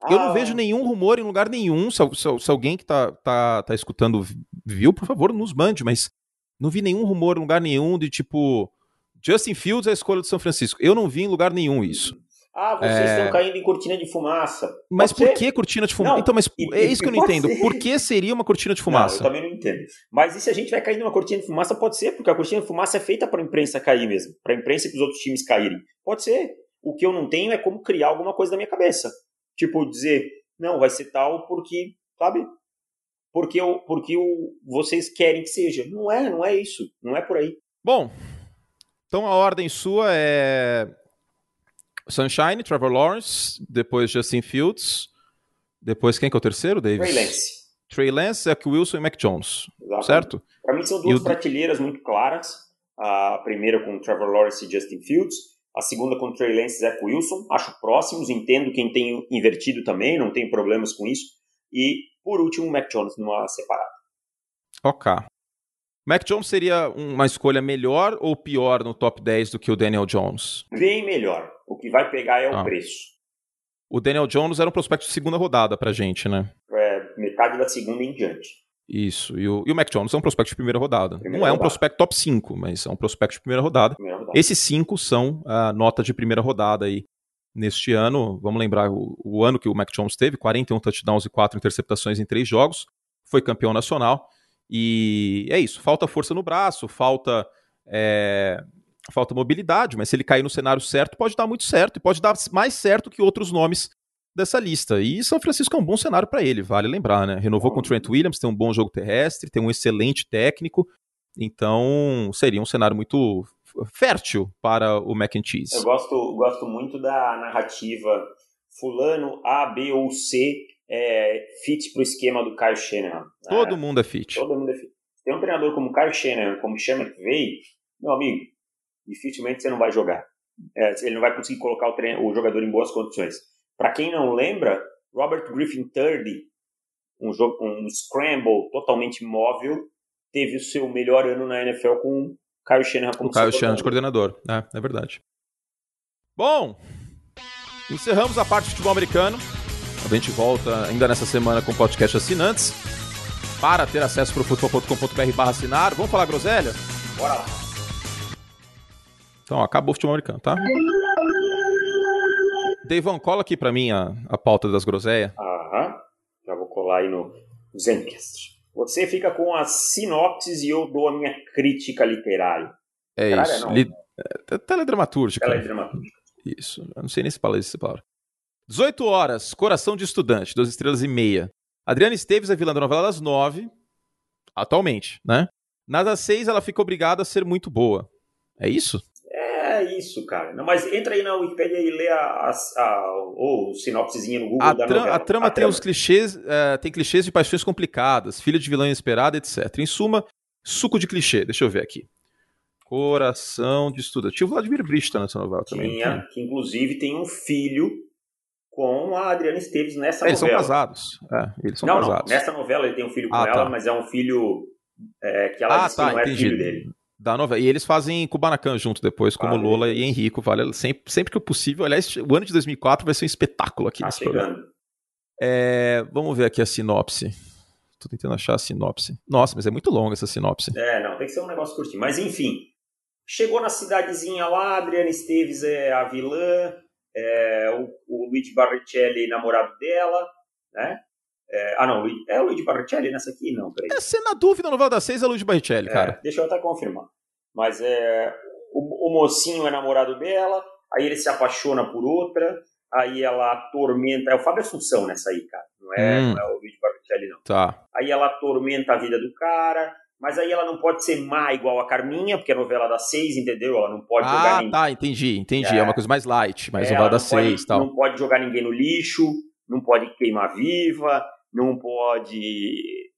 Speaker 1: Ah. Eu não ah. vejo nenhum rumor em lugar nenhum. Se, se, se, alguém que tá, tá, tá escutando viu, por favor, nos mande, mas não vi nenhum rumor em lugar nenhum de tipo Justin Fields é a escolha do São Francisco. Eu não vi em lugar nenhum isso.
Speaker 2: Ah, vocês é... estão caindo em cortina de fumaça.
Speaker 1: Mas por que cortina de fumaça? Não, então, mas e, é isso que eu não entendo. Ser. Por que seria uma cortina de fumaça?
Speaker 2: Não, eu também não entendo. Mas e se a gente vai cair numa cortina de fumaça? Pode ser, porque a cortina de fumaça é feita para a imprensa cair mesmo. Para a imprensa e para os outros times caírem. Pode ser. O que eu não tenho é como criar alguma coisa na minha cabeça. Tipo, dizer, não, vai ser tal porque, sabe? Porque, eu, porque o, vocês querem que seja. Não é, não é isso. Não é por aí.
Speaker 1: Bom, então a ordem sua é Sunshine, Trevor Lawrence, depois Justin Fields, depois quem que é o terceiro, Davis?
Speaker 2: Trey Lance.
Speaker 1: Trey Lance, Zach Wilson e Mac Jones, Exatamente. certo?
Speaker 2: Para mim são duas e prateleiras muito claras. A primeira com Trevor Lawrence e Justin Fields, a segunda com Trey Lance e Zach Wilson. Acho próximos, entendo quem tem invertido também, não tem problemas com isso. E, por último, Mac Jones numa separada.
Speaker 1: Ok. Mac Jones seria uma escolha melhor ou pior no top 10 do que o Daniel Jones?
Speaker 2: Bem melhor. O que vai pegar é o ah. preço.
Speaker 1: O Daniel Jones era um prospecto de segunda rodada pra gente, né?
Speaker 2: É, metade da segunda em diante.
Speaker 1: Isso. E o, e o Mac Jones é um prospecto de primeira rodada. Primeira Não é um prospecto top 5, mas é um prospecto de primeira rodada. Primeira rodada. Esses cinco são a nota de primeira rodada aí. Neste ano, vamos lembrar o, o ano que o Mac Jones teve, 41 touchdowns e 4 interceptações em três jogos, foi campeão nacional. E é isso, falta força no braço, falta é, falta mobilidade, mas se ele cair no cenário certo, pode dar muito certo e pode dar mais certo que outros nomes dessa lista. E São Francisco é um bom cenário para ele, vale lembrar, né? Renovou com o Trent Williams, tem um bom jogo terrestre, tem um excelente técnico, então seria um cenário muito fértil para o Mac and Cheese.
Speaker 2: Eu gosto, gosto muito da narrativa fulano A, B ou C é, fit para o esquema do Kyle Shanahan.
Speaker 1: Todo é, mundo é fit.
Speaker 2: Todo mundo é fit. Tem um treinador como Kyle Shanahan, como Chama que veio, meu amigo, dificilmente você não vai jogar. É, ele não vai conseguir colocar o, treino, o jogador em boas condições. Para quem não lembra, Robert Griffin III, um, jogo, um scramble totalmente móvel, teve o seu melhor ano na NFL com Kyle Shanahan como
Speaker 1: o Kyle Shanahan de coordenador. É, é verdade. Bom, encerramos a parte de futebol americano. A gente volta ainda nessa semana com o podcast assinantes. Para ter acesso para o futebol.com.br barra assinar. Vamos falar groselha?
Speaker 2: Bora lá.
Speaker 1: Então, acabou o futebol americano, tá? Deivão, cola aqui para mim a, a pauta das groselhas.
Speaker 2: Aham. Já vou colar aí no Zencast. Você fica com as sinopses e eu dou a minha crítica literária.
Speaker 1: É literária, isso. Li... É, teledramatúrgica.
Speaker 2: Teledramatúrgica.
Speaker 1: Isso. Eu não sei nem se fala essa palavra. 18 horas, Coração de Estudante, 12 estrelas e meia. Adriana Esteves é vilã da novela das 9, atualmente, né? Nas 6 ela fica obrigada a ser muito boa. É isso?
Speaker 2: É isso, cara. Não, mas entra aí na Wikipedia e lê a, a, a ou sinopsezinha no Google
Speaker 1: a
Speaker 2: da novela.
Speaker 1: A trama a tem trama. os clichês, é, tem clichês de paixões complicadas, filha de vilã inesperada, etc. Em suma, suco de clichê. Deixa eu ver aqui. Coração de Estudante. Tinha o Vladimir Brista nessa novela também.
Speaker 2: Tinha, que inclusive tem um filho com a Adriana Esteves nessa
Speaker 1: eles
Speaker 2: novela.
Speaker 1: Eles são casados. É, eles são
Speaker 2: não,
Speaker 1: casados.
Speaker 2: Não, nessa novela ele tem um filho com ah, ela, tá. mas é um filho é, que ela ah, tá, não é entendi. filho dele.
Speaker 1: Da novela. E eles fazem Kubanacan junto depois, como ah, Lola e Henrico. Vale sempre, sempre que possível. Aliás, o ano de 2004 vai ser um espetáculo aqui
Speaker 2: tá
Speaker 1: nesse chegando. programa. É, vamos ver aqui a sinopse. Tô tentando achar a sinopse. Nossa, mas é muito longa essa sinopse.
Speaker 2: É, não, tem que ser um negócio curtinho. Mas enfim, chegou na cidadezinha lá, Adriana Esteves é a vilã, é, o, o Luigi Barrichelli, namorado dela, né? É, ah, não, é o Luigi Barrichelli nessa aqui? Não, peraí.
Speaker 1: É, você na dúvida, no novela das seis é o Luigi Barrichelli, cara.
Speaker 2: É, deixa eu até confirmar. Mas é, o, o, mocinho é namorado dela, aí ele se apaixona por outra, aí ela atormenta. É o Fábio Assunção nessa aí, cara. Não é, hum. não é o Luigi Barrichelli, não.
Speaker 1: Tá.
Speaker 2: Aí ela atormenta a vida do cara, mas aí ela não pode ser má igual a Carminha, porque é novela das seis, entendeu? Ela não pode
Speaker 1: ah,
Speaker 2: jogar
Speaker 1: ninguém. Ah, tá, entendi, entendi. É, é uma coisa mais light, mais é, novela das seis e tal.
Speaker 2: Não pode jogar ninguém no lixo, não pode queimar viva, não pode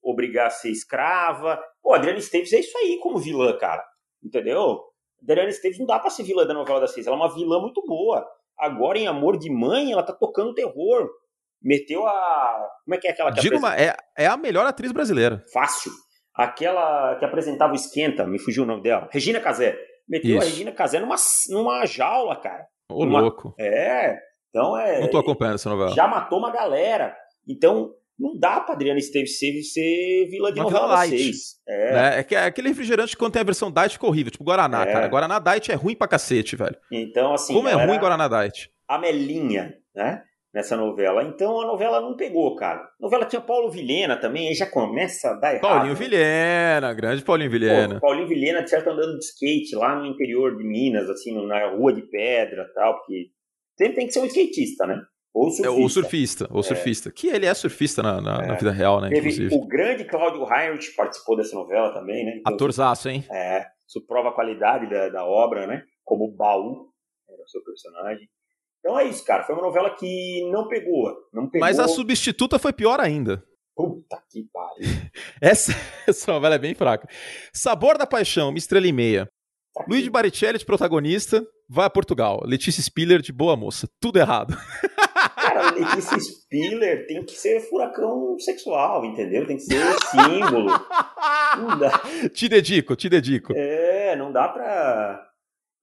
Speaker 2: obrigar a ser escrava. Pô, Adriana Esteves é isso aí como vilã, cara. Entendeu? Adriana Esteves não dá pra ser vilã da novela das seis. Ela é uma vilã muito boa. Agora, em Amor de Mãe, ela tá tocando terror. Meteu a. Como é que é aquela que
Speaker 1: Diga uma, é, é a melhor atriz brasileira.
Speaker 2: Fácil. Aquela que apresentava o Esquenta, me fugiu o nome dela. Regina Casé. Meteu Isso. a Regina Casé numa, numa jaula, cara.
Speaker 1: Ô, louco.
Speaker 2: É. Então é.
Speaker 1: Não tô acompanhando essa novela.
Speaker 2: Já matou uma galera. Então, não dá pra Adriana Esteves ser vilã de uma novela light. 6.
Speaker 1: É. Né? é. que é aquele refrigerante quando tem a versão Diet ficou horrível, tipo Guaraná, é. cara. Guaraná Diet é ruim pra cacete, velho.
Speaker 2: Então, assim.
Speaker 1: Como é ruim Guaraná Diet?
Speaker 2: A Melinha, né? Nessa novela. Então a novela não pegou, cara. A novela tinha Paulo Vilhena também, aí já começa a dar errado.
Speaker 1: Paulinho Vilhena, grande Paulinho Vilhena. Pô,
Speaker 2: Paulinho Vilhena, de certo, andando de skate lá no interior de Minas, assim, na rua de pedra tal, porque sempre tem que ser um skatista, né? Ou surfista.
Speaker 1: É, ou surfista, ou é. surfista. Que ele é surfista na, na, é. na vida real, né?
Speaker 2: Teve inclusive. o grande Cláudio Heinrich participou dessa novela também, né?
Speaker 1: Então, Atorzaço, hein?
Speaker 2: É, isso prova a qualidade da, da obra, né? Como baú era o seu personagem. Então é isso, cara. Foi uma novela que não pegou. Não pegou.
Speaker 1: Mas a substituta foi pior ainda.
Speaker 2: Puta que pariu.
Speaker 1: essa, essa novela é bem fraca. Sabor da Paixão, uma estrela e meia. Tá Luiz de Baricelli de protagonista, vai a Portugal. Letícia Spiller de boa moça. Tudo errado.
Speaker 2: Cara, Letícia Spiller tem que ser furacão sexual, entendeu? Tem que ser símbolo.
Speaker 1: Não dá. Te dedico, te dedico.
Speaker 2: É, não dá pra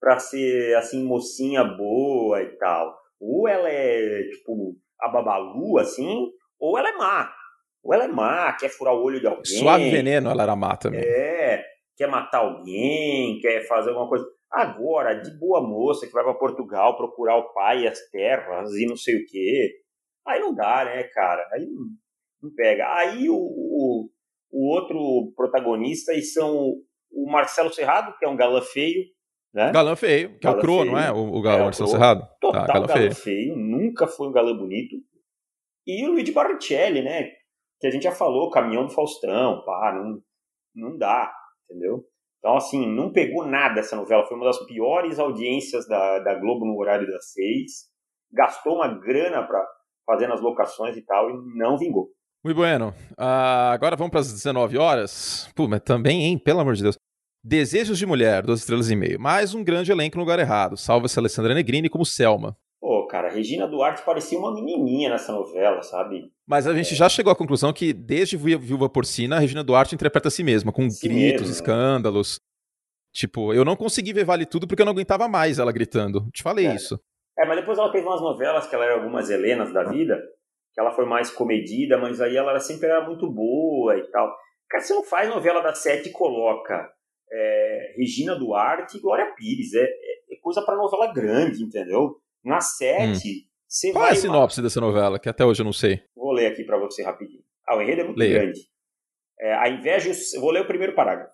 Speaker 2: pra ser, assim, mocinha boa e tal. Ou ela é, tipo, a Babalu, assim, ou ela é má. Ou ela é má, quer furar o olho de alguém.
Speaker 1: Suave veneno, ela era má também.
Speaker 2: É, quer matar alguém, quer fazer alguma coisa. Agora, de boa moça que vai para Portugal procurar o pai e as terras e não sei o quê. Aí não dá, né, cara? Aí não, pega. Aí o, o, o outro protagonista e são o Marcelo Serrado, que é um galã feio, né?
Speaker 1: Galã feio, que é o Cro, não é? O, o galã é, Marcelo Serrado?
Speaker 2: Total tá, galã, galã feio. feio. nunca foi um galã bonito. E o Luigi Barrichelli, né? Que a gente já falou, caminhão do Faustão, pá, não, não dá, entendeu? Então, assim, não pegou nada essa novela. Foi uma das piores audiências da, da Globo no horário das seis. Gastou uma grana para fazer nas locações e tal, e não vingou.
Speaker 1: Muito bueno. Uh, agora vamos para as 19 horas. Pô, mas também, hein? Pelo amor de Deus. Desejos de Mulher, duas estrelas e meio. Mais um grande elenco no lugar errado. Salva-se Alessandra Negrini como Selma.
Speaker 2: Pô, cara, Regina Duarte parecia uma menininha nessa novela, sabe?
Speaker 1: Mas a gente é. já chegou à conclusão que desde Viúva Porcina, a Regina Duarte interpreta a si mesma, com si gritos, mesmo, escândalos. Tipo, eu não consegui ver Vale Tudo porque eu não aguentava mais ela gritando. Te falei
Speaker 2: é.
Speaker 1: isso.
Speaker 2: É, mas depois ela fez umas novelas que ela era algumas Helenas da vida, que ela foi mais comedida, mas aí ela sempre era muito boa e tal. Cara, você não faz novela da sete e coloca é, Regina Duarte e Glória Pires. É, é, é coisa para novela grande, entendeu? Na sete, hum.
Speaker 1: Qual é a sinopse dessa novela, que até hoje eu não sei?
Speaker 2: Vou ler aqui para você rapidinho. Ah, o enredo é muito
Speaker 1: Leia.
Speaker 2: grande. É, a inveja. Vou ler o primeiro parágrafo.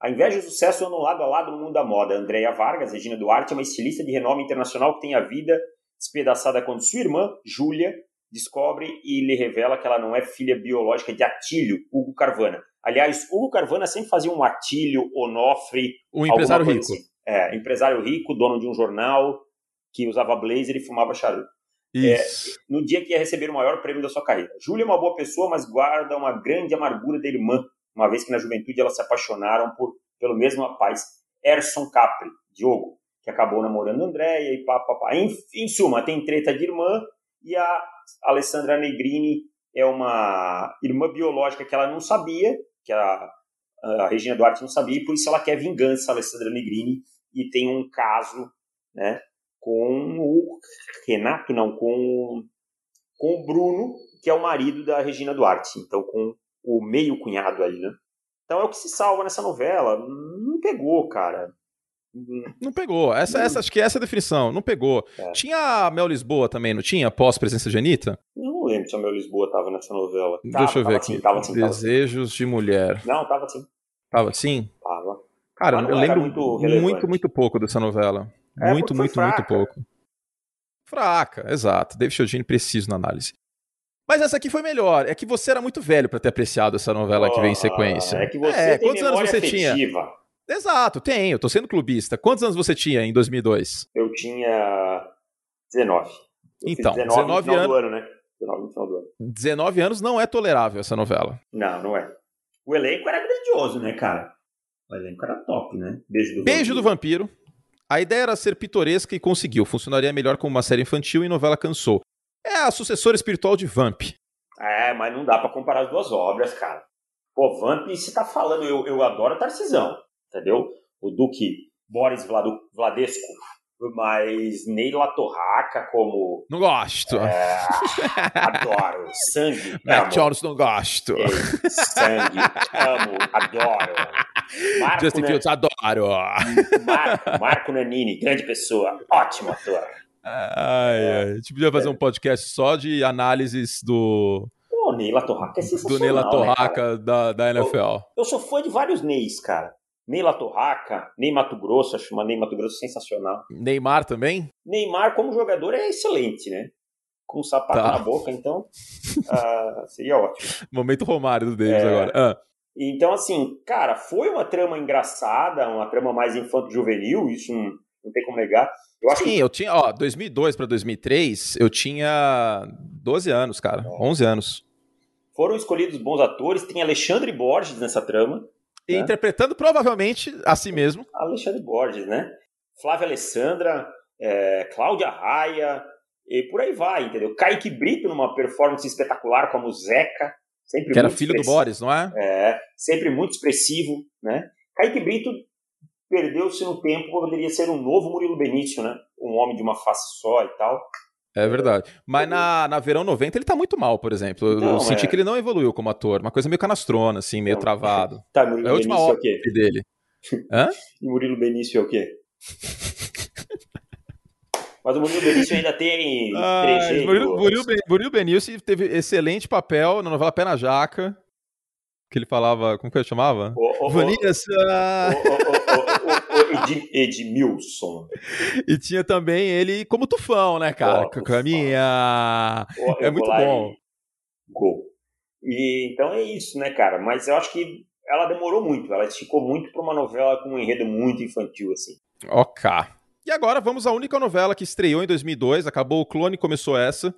Speaker 2: A inveja e o sucesso andam lado a lado no mundo da moda. Andréia Vargas, Regina Duarte, é uma estilista de renome internacional que tem a vida despedaçada quando sua irmã, Júlia, descobre e lhe revela que ela não é filha biológica de Atílio, Hugo Carvana, Aliás, Hugo Carvana sempre fazia um Atílio, Onofre.
Speaker 1: Um empresário rico.
Speaker 2: Assim. É, empresário rico, dono de um jornal, que usava blazer e fumava charuto. É, no dia que ia receber o maior prêmio da sua carreira. Júlia é uma boa pessoa, mas guarda uma grande amargura da irmã, uma vez que na juventude elas se apaixonaram por, pelo mesmo rapaz, Erson Capri, Diogo, que acabou namorando Andréia e papapá. Em, em suma, tem treta de irmã e a Alessandra Negrini é uma irmã biológica que ela não sabia que a, a Regina Duarte não sabia, e por isso ela quer vingança, a Alessandra Negrini, e tem um caso né, com o Renato, não, com, com o Bruno, que é o marido da Regina Duarte, então com o meio cunhado aí, né? Então é o que se salva nessa novela. Não pegou, cara.
Speaker 1: Não pegou. Essa, essa, acho que essa é a definição. Não pegou. É. Tinha a Mel Lisboa também, não tinha? Pós presença de Anitta?
Speaker 2: Não lembro se a Mel Lisboa tava nessa novela.
Speaker 1: Deixa tava, eu ver aqui. Assim, tava assim, Desejos de mulher.
Speaker 2: Não, tava assim.
Speaker 1: Tava assim?
Speaker 2: Tava.
Speaker 1: Cara, eu lembro muito, muito, muito, pouco dessa novela. É, muito, muito, fraca. muito pouco. Fraca, exato. David Chiodini preciso na análise. Mas essa aqui foi melhor. É que você era muito velho para ter apreciado essa novela oh, que vem em sequência.
Speaker 2: É que você é,
Speaker 1: quantos anos você
Speaker 2: afetiva.
Speaker 1: tinha? Exato, tenho. Tô sendo clubista. Quantos anos você tinha em 2002?
Speaker 2: Eu tinha 19.
Speaker 1: Eu então, 19, 19
Speaker 2: anos. Ano, né? 19 no final do ano.
Speaker 1: 19 anos não é tolerável essa novela.
Speaker 2: Não, não é. o elenco era grandioso, né, cara? O elenco era top, né?
Speaker 1: Beijo do Beijo vampiro. do vampiro. A ideia era ser pitoresca e conseguiu. Funcionaria melhor como uma série infantil e novela cansou. É a sucessora espiritual de Vamp.
Speaker 2: É, mas não dá para comparar as duas obras, cara. Pô, Vamp, você tá falando, eu, eu adoro a Tarcisão, entendeu? O Duque Boris Vladesco, mas Neila Torraca como.
Speaker 1: Não gosto. É,
Speaker 2: adoro. Sangue.
Speaker 1: Matt Jones não gosto.
Speaker 2: Ei, sangue. Amo. Adoro.
Speaker 1: Marco Justin Fields, adoro.
Speaker 2: Marco, Marco Nanini, grande pessoa. Ótimo ator.
Speaker 1: Ai, ai. A gente podia fazer um podcast só de análises do.
Speaker 2: Pô, Neila Torraca é sensacional.
Speaker 1: Do Neila Torraca né, da, da NFL. Eu,
Speaker 2: eu, sou fã de vários Neis, cara. Neila Torraca, Ney Mato Grosso, acho uma Ney Mato Grosso sensacional.
Speaker 1: Neymar também?
Speaker 2: Neymar, como jogador, é excelente, né? Com um sapato tá. na boca, então uh, seria ótimo.
Speaker 1: Momento Romário do Davis é... agora. Ah.
Speaker 2: Então, assim, cara, foi uma trama engraçada, uma trama mais infanto-juvenil, isso não, não tem como negar.
Speaker 1: Eu Sim, que... eu tinha, ó, 2002 para 2003, eu tinha 12 anos, cara, é. 11 anos.
Speaker 2: Foram escolhidos bons atores, tem Alexandre Borges nessa trama.
Speaker 1: Né? Interpretando provavelmente a si mesmo.
Speaker 2: Alexandre Borges, né? Flávia Alessandra, é, Cláudia Raia, e por aí vai, entendeu? Kaique Brito numa performance espetacular como Zeca. Sempre
Speaker 1: que era filho do Boris, não é?
Speaker 2: É, sempre muito expressivo, né? Kaique Brito perdeu-se no tempo, poderia ser um novo Murilo Benício, né? Um homem de uma face só e tal.
Speaker 1: É verdade. Mas na, na Verão 90 ele tá muito mal, por exemplo. Não, eu senti é... que ele não evoluiu como ator. Uma coisa meio canastrona, assim, meio não. travado.
Speaker 2: Tá, Murilo é a última Benício é o quê?
Speaker 1: dele. Hã?
Speaker 2: E Murilo Benício é o quê? Mas o Murilo Benício ainda tem ah, trejeito.
Speaker 1: Murilo, Murilo, Murilo Benício teve excelente papel na novela Pé na Jaca. Que ele falava, como que ele chamava?
Speaker 2: Oh, oh,
Speaker 1: Vanessa!
Speaker 2: Ed, Edmilson.
Speaker 1: E tinha também ele como tufão, né, cara? Caminha. É muito bom.
Speaker 2: Gol. E então é isso, né, cara? Mas eu acho que ela demorou muito, ela esticou muito para uma novela com um enredo muito infantil, assim.
Speaker 1: Ok. E agora vamos à única novela que estreou em 2002, acabou o clone começou essa.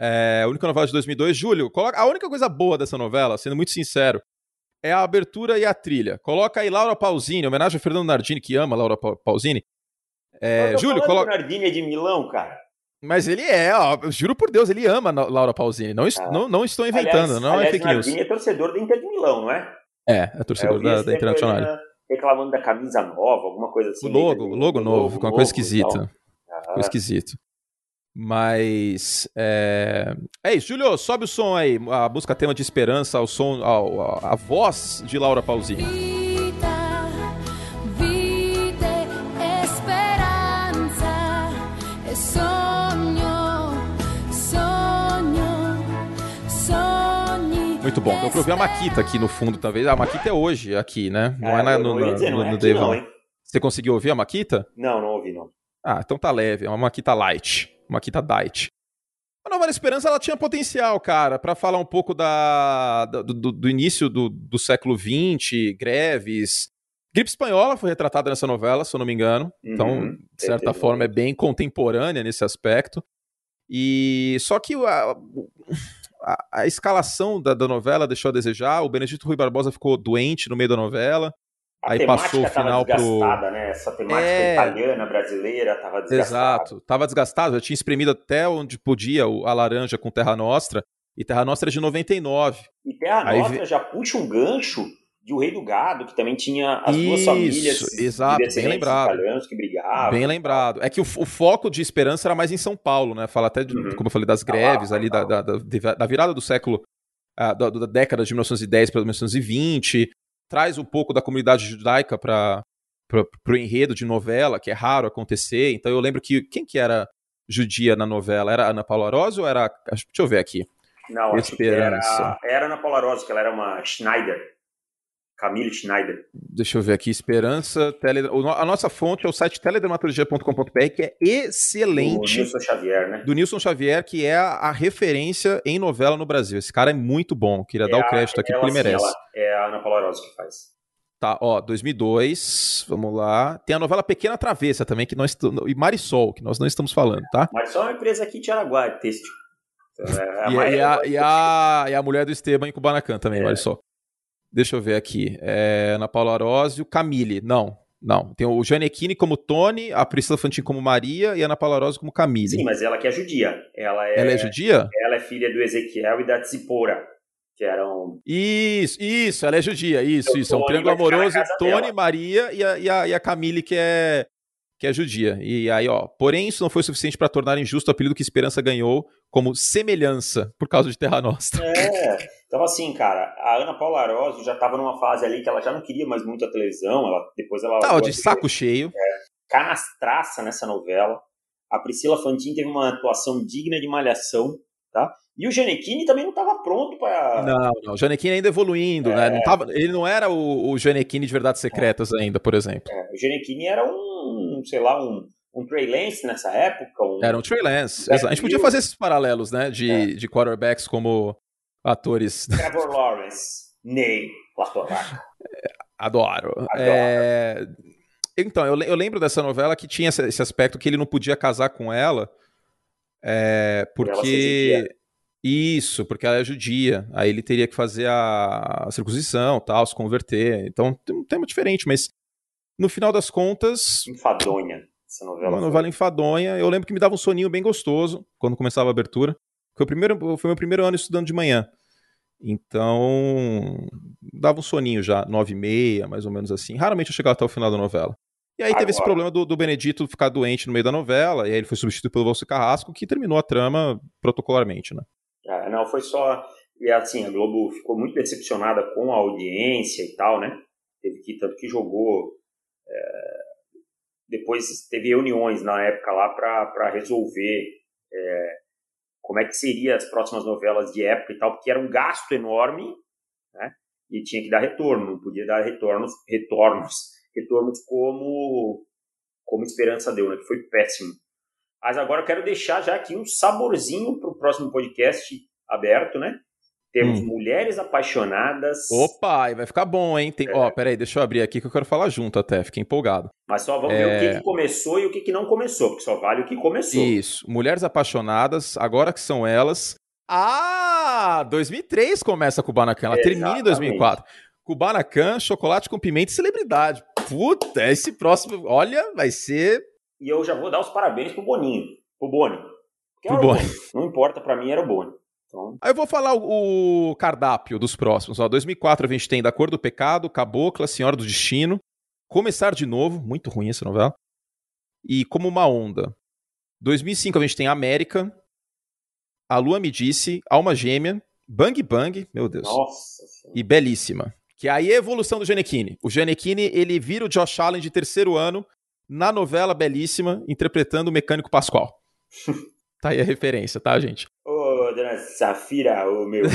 Speaker 1: É, a única novela de 2002. Júlio, coloca, a única coisa boa dessa novela, sendo muito sincero, é a abertura e a trilha. Coloca aí Laura Pausini, homenagem a Fernando Nardini, que ama Laura Pausini.
Speaker 2: É, Júlio, coloca. Nardini é de Milão, cara.
Speaker 1: Mas ele é, ó, juro por Deus, ele ama Laura Pausini. Não, ah. não, não estou inventando, aliás, não
Speaker 2: aliás,
Speaker 1: é fake news.
Speaker 2: Nardini é torcedor da Inter de Milão, não é?
Speaker 1: É, é torcedor é, da, da Internacional.
Speaker 2: Reclamando da camisa nova, alguma coisa assim.
Speaker 1: O logo, o logo novo, com uma coisa esquisita. Ficou esquisito. Mas é... é isso, Júlio, sobe o som aí. A música tema de esperança, o som, a, a, a voz de Laura Pausini. É sonho. Muito bom. Deu pra ouvir a Maquita aqui no fundo, talvez. A Maquita é hoje aqui, né? Não é, é na, no, no, dizer, no, é no, no Você conseguiu ouvir a Maquita?
Speaker 2: Não, não ouvi, não.
Speaker 1: Ah, então tá leve. É uma Maquita light. Makita Diet. A Nova Esperança ela tinha potencial, cara, para falar um pouco da, do, do, do início do, do século XX, greves. Gripe espanhola foi retratada nessa novela, se eu não me engano. Então, uhum, então, de certa forma, é bem contemporânea nesse aspecto. E só que a, a, a escalação da, da, novela deixou a desejar. O Benedito Rui Barbosa ficou doente no meio da novela.
Speaker 2: A aí passou o final pro. Né? Essa temática é... italiana, brasileira, estava desgastada.
Speaker 1: Exato, estava desgastado. Eu tinha espremido até onde podia a laranja com Terra Nostra. E Terra Nostra é de 99.
Speaker 2: E Terra aí Nostra já puxa um gancho de O Rei do Gado, que também tinha as Isso, duas famílias
Speaker 1: exato, bem lembrado.
Speaker 2: que brigavam.
Speaker 1: Bem lembrado. É que o, o, foco de esperança era mais em São Paulo, né? Fala até, de, uhum. como eu falei, das greves ah, ali, da, da, da, da, virada do século, uh, da, da, década de 1910 para 1920, traz um pouco da comunidade judaica para o enredo de novela, que é raro acontecer. Então eu lembro que quem que era judia na novela? Era Ana Paula Rose ou era. Deixa eu ver aqui.
Speaker 2: Não, Esperança. Era, era Ana Paula Rose, que ela era uma Schneider. Camille Schneider.
Speaker 1: Deixa eu ver aqui, Esperança. Tele... A nossa fonte é o site teledramaturgia.com.br, que é excelente.
Speaker 2: Do Nilson Xavier, né?
Speaker 1: Do Nilson Xavier, que é a referência em novela no Brasil. Esse cara é muito bom. Queria é dar o crédito aqui porque ele merece. Ela,
Speaker 2: é a Ana Paula Rosa que faz.
Speaker 1: Tá, ó, 2002, vamos lá. Tem a novela Pequena Travessa também, que nós e Marisol, que nós não estamos falando, tá?
Speaker 2: Marisol é uma empresa aqui de Araguá, de têxtil.
Speaker 1: Então, é a e, e, a, e, a, e, a, mulher do Esteban em Kubanacan também, é. Marisol. Deixa eu ver aqui. É, Ana Paula Arósio, Camille. Não, não. Tem o Janequine como Tony, a Priscila Fantin como Maria e a Ana Paula Arósio como Camille.
Speaker 2: Sim, mas ela que é judia. Ela é,
Speaker 1: ela é judia?
Speaker 2: Ela é filha do Ezequiel e da Tzipora, que eram...
Speaker 1: Isso, isso, ela é judia, isso, isso. É um triângulo amoroso, Tony, dela. Maria e a, e, a, e a Camille, que é que é judia. E aí, ó, porém, isso não foi suficiente para tornar injusto o apelido que Esperança ganhou como semelhança por causa de Terra Nostra.
Speaker 2: É, então assim, cara, a Ana Paula Arósio já estava numa fase ali que ela já não queria mais muito a televisão, ela, depois ela...
Speaker 1: Tava de saco cheio.
Speaker 2: É, canastraça nessa novela. A Priscila Fantin teve uma atuação digna de malhação, tá? E o Janequine também não estava pronto para.
Speaker 1: Não, não. O Janequine ainda evoluindo, é... né? Não tava, ele não era o, o Janequine de Verdades Secretas é. ainda, por exemplo.
Speaker 2: É, o Janequine era um, sei lá, um, um Trey Lance nessa época. Um...
Speaker 1: Era um Trey Lance. A gente podia fazer esses paralelos, né? De, é. de quarterbacks como atores.
Speaker 2: Trevor Lawrence, Ney Latorraca.
Speaker 1: Adoro. Adoro. É... Então, eu, eu lembro dessa novela que tinha esse aspecto que ele não podia casar com ela, é, porque isso, porque ela é judia. Aí ele teria que fazer a, a circuncisão, tal, se converter. Então tem um tema diferente, mas no final das contas.
Speaker 2: Enfadonha, essa novela.
Speaker 1: Uma novela enfadonha. Eu lembro que me dava um soninho bem gostoso quando começava a abertura. Foi o primeiro, foi meu primeiro ano estudando de manhã. Então, dava um soninho já, nove e meia, mais ou menos assim. Raramente eu chegava até o final da novela. E aí Agora. teve esse problema do, do, Benedito ficar doente no meio da novela, e aí ele foi substituído pelo Valso Carrasco, que terminou a trama protocolarmente, né?
Speaker 2: Ah, não, foi só. E assim, a Globo ficou muito decepcionada com a audiência e tal, né? Teve que, tanto que jogou. É, depois teve reuniões na época lá para resolver é, como é que seria as próximas novelas de época e tal, porque era um gasto enorme, né? E tinha que dar retorno, não podia dar retornos, retornos, retornos como como Esperança deu, né? Que foi péssimo. Mas agora eu quero deixar já aqui um saborzinho para o próximo podcast aberto, né? Temos hum. mulheres apaixonadas.
Speaker 1: Opa, e vai ficar bom, hein? Tem... É. Ó, peraí, deixa eu abrir aqui que eu quero falar junto até, fiquei empolgado.
Speaker 2: Mas só vamos é... ver o que, é. que, começou e o que, que não começou, porque só vale o que começou.
Speaker 1: Isso, mulheres apaixonadas, agora que são elas. Ah, 2003 começa Kubanacan, ela Exatamente. termina em 2004. Kubanacan, chocolate com pimenta e celebridade. Puta, esse próximo, olha, vai ser
Speaker 2: e eu já vou dar os parabéns pro Boninho, pro Boni. Pro Boni. Não importa, para mim era o Boni.
Speaker 1: Então... Aí eu vou falar o, cardápio dos próximos. Ó, 2004 a gente tem Da Cor do Pecado, Cabocla, Senhora do Destino, Começar de Novo, muito ruim essa novela, e Como Uma Onda. 2005 a gente tem América, A Lua Me Disse, Alma Gêmea, Bang Bang, meu Deus.
Speaker 2: Nossa
Speaker 1: E Belíssima. Que aí é a evolução do Genequini. O Genequini, ele vira o Josh Allen de terceiro ano na novela belíssima, interpretando o mecânico Pascoal. tá aí a referência, tá, gente?
Speaker 2: Ô, dona Safira, ô meu.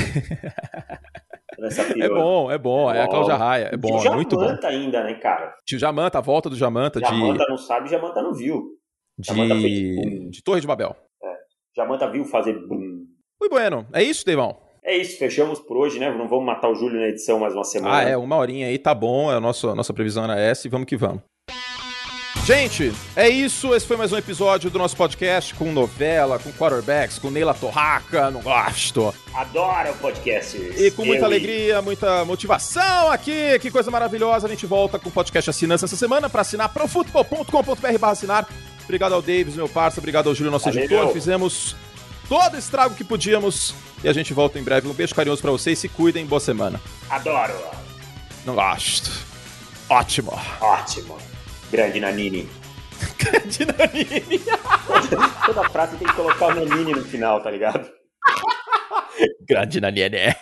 Speaker 1: É bom, é bom, é, é a Cláudia Raia, é bom, é muito bom.
Speaker 2: Jamanta ainda, né, cara?
Speaker 1: Tio Jamanta, a volta do Jamanta,
Speaker 2: Jamanta de... Jamanta não sabe, Jamanta não viu.
Speaker 1: De... de Torre de Babel.
Speaker 2: É. Jamanta viu fazer bum.
Speaker 1: Oi, Bueno, é isso, Deivão?
Speaker 2: É isso, fechamos por hoje, né? Não vamos matar o Júlio na edição mais uma semana.
Speaker 1: Ah, é, uma horinha aí, tá bom, é a nossa, a nossa previsão era essa e vamos que vamos. Gente, é isso. Esse foi mais um episódio do nosso podcast com novela, com quarterbacks, com Neila Torraca. Não gosto.
Speaker 2: Adoro o podcast.
Speaker 1: E com muita Eu alegria, e... muita motivação aqui. Que coisa maravilhosa. A gente volta com o podcast Assinança essa semana para assinar profutbol.com.br assinar. Obrigado ao Davis, meu parceiro. Obrigado ao Júlio, nosso Valeu. editor. Fizemos todo o estrago que podíamos. E a gente volta em breve. Um beijo carinhoso para vocês. Se cuidem. Boa semana.
Speaker 2: Adoro.
Speaker 1: Não gosto. Ótimo.
Speaker 2: Ótimo. Grande Nanini.
Speaker 1: Grande Nanini.
Speaker 2: Toda frase tem que colocar o Nanini no final, tá ligado?
Speaker 1: Grande Nanini.